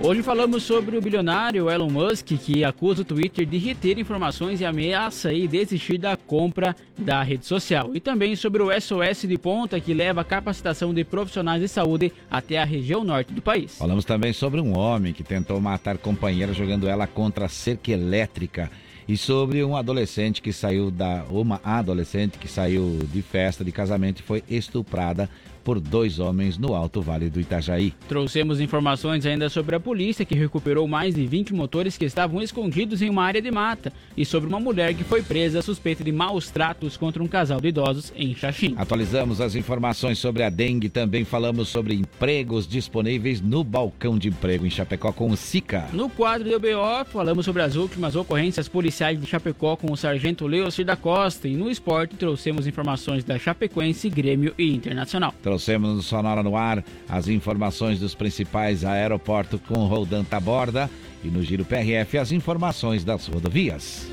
Hoje falamos sobre o bilionário Elon Musk, que acusa o Twitter de reter informações e ameaça aí desistir da compra da rede social. E também sobre o SOS de Ponta, que leva a capacitação de profissionais de saúde até a região norte do país. Falamos também sobre um homem que tentou matar companheira jogando ela contra a cerca elétrica. E sobre um adolescente que saiu da. Uma adolescente que saiu de festa de casamento e foi estuprada por dois homens no Alto Vale do Itajaí. Trouxemos informações ainda sobre a polícia, que recuperou mais de 20 motores que estavam escondidos em uma área de mata, e sobre uma mulher que foi presa suspeita de maus tratos contra um casal de idosos em Xaxim. Atualizamos as informações sobre a dengue, também falamos sobre empregos disponíveis no balcão de emprego em Chapecó com o SICA. No quadro do BO, falamos sobre as últimas ocorrências policiais de Chapecó com o sargento Leocir da Costa, e no esporte trouxemos informações da Chapecoense, Grêmio e Internacional. Trouxemos no Sonora no Ar as informações dos principais aeroportos com Roldan Taborda e no Giro PRF as informações das rodovias.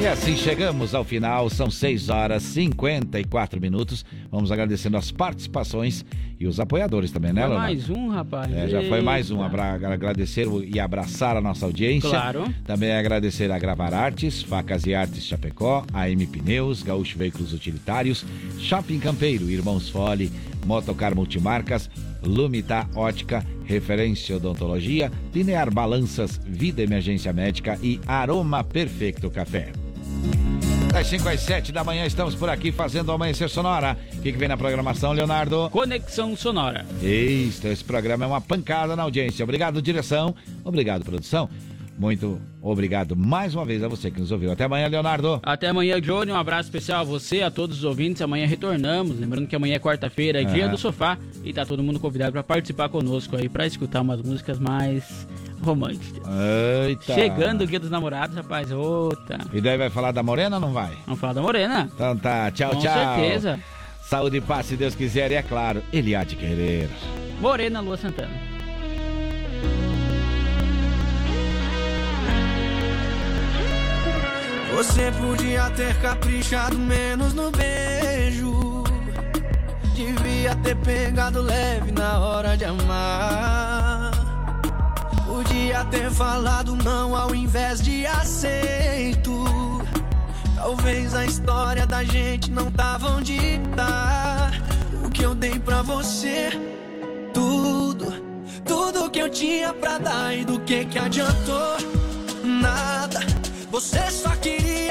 E assim chegamos ao final, são 6 horas e 54 minutos. Vamos agradecendo as participações e os apoiadores também, né, Leonardo? mais um, rapaz. É, já foi mais um. Abra- agradecer e abraçar a nossa audiência. Claro. Também agradecer a Gravar Artes, Facas e Artes Chapecó, AM Pneus, Gaúcho Veículos Utilitários, Shopping Campeiro, Irmãos Fole, Motocar Multimarcas, Lumita Ótica, Referência Odontologia, Linear Balanças, Vida Emergência Médica e Aroma Perfeito Café. Das 5 às 7 da manhã estamos por aqui fazendo o Amanhecer Sonora. O que, que vem na programação, Leonardo? Conexão Sonora. Isso, esse programa é uma pancada na audiência. Obrigado, direção. Obrigado, produção. Muito obrigado mais uma vez a você que nos ouviu. Até amanhã, Leonardo. Até amanhã, Johnny. Um abraço especial a você, a todos os ouvintes. Amanhã retornamos. Lembrando que amanhã é quarta-feira, é dia do sofá. E tá todo mundo convidado para participar conosco aí, para escutar umas músicas mais românticas. Eita. Chegando o dia dos namorados, rapaz. Outra. E daí vai falar da Morena ou não vai? Vamos falar da Morena. Então tá, tchau, Com tchau. certeza. Saúde e paz, se Deus quiser, e é claro, Ele há de querer. Morena Lua Santana. Você podia ter caprichado menos no beijo. Devia ter pegado leve na hora de amar. Podia ter falado não ao invés de aceito. Talvez a história da gente não tava onde tá. O que eu dei pra você, tudo, tudo que eu tinha pra dar e do que que adiantou? Nada. Você só quis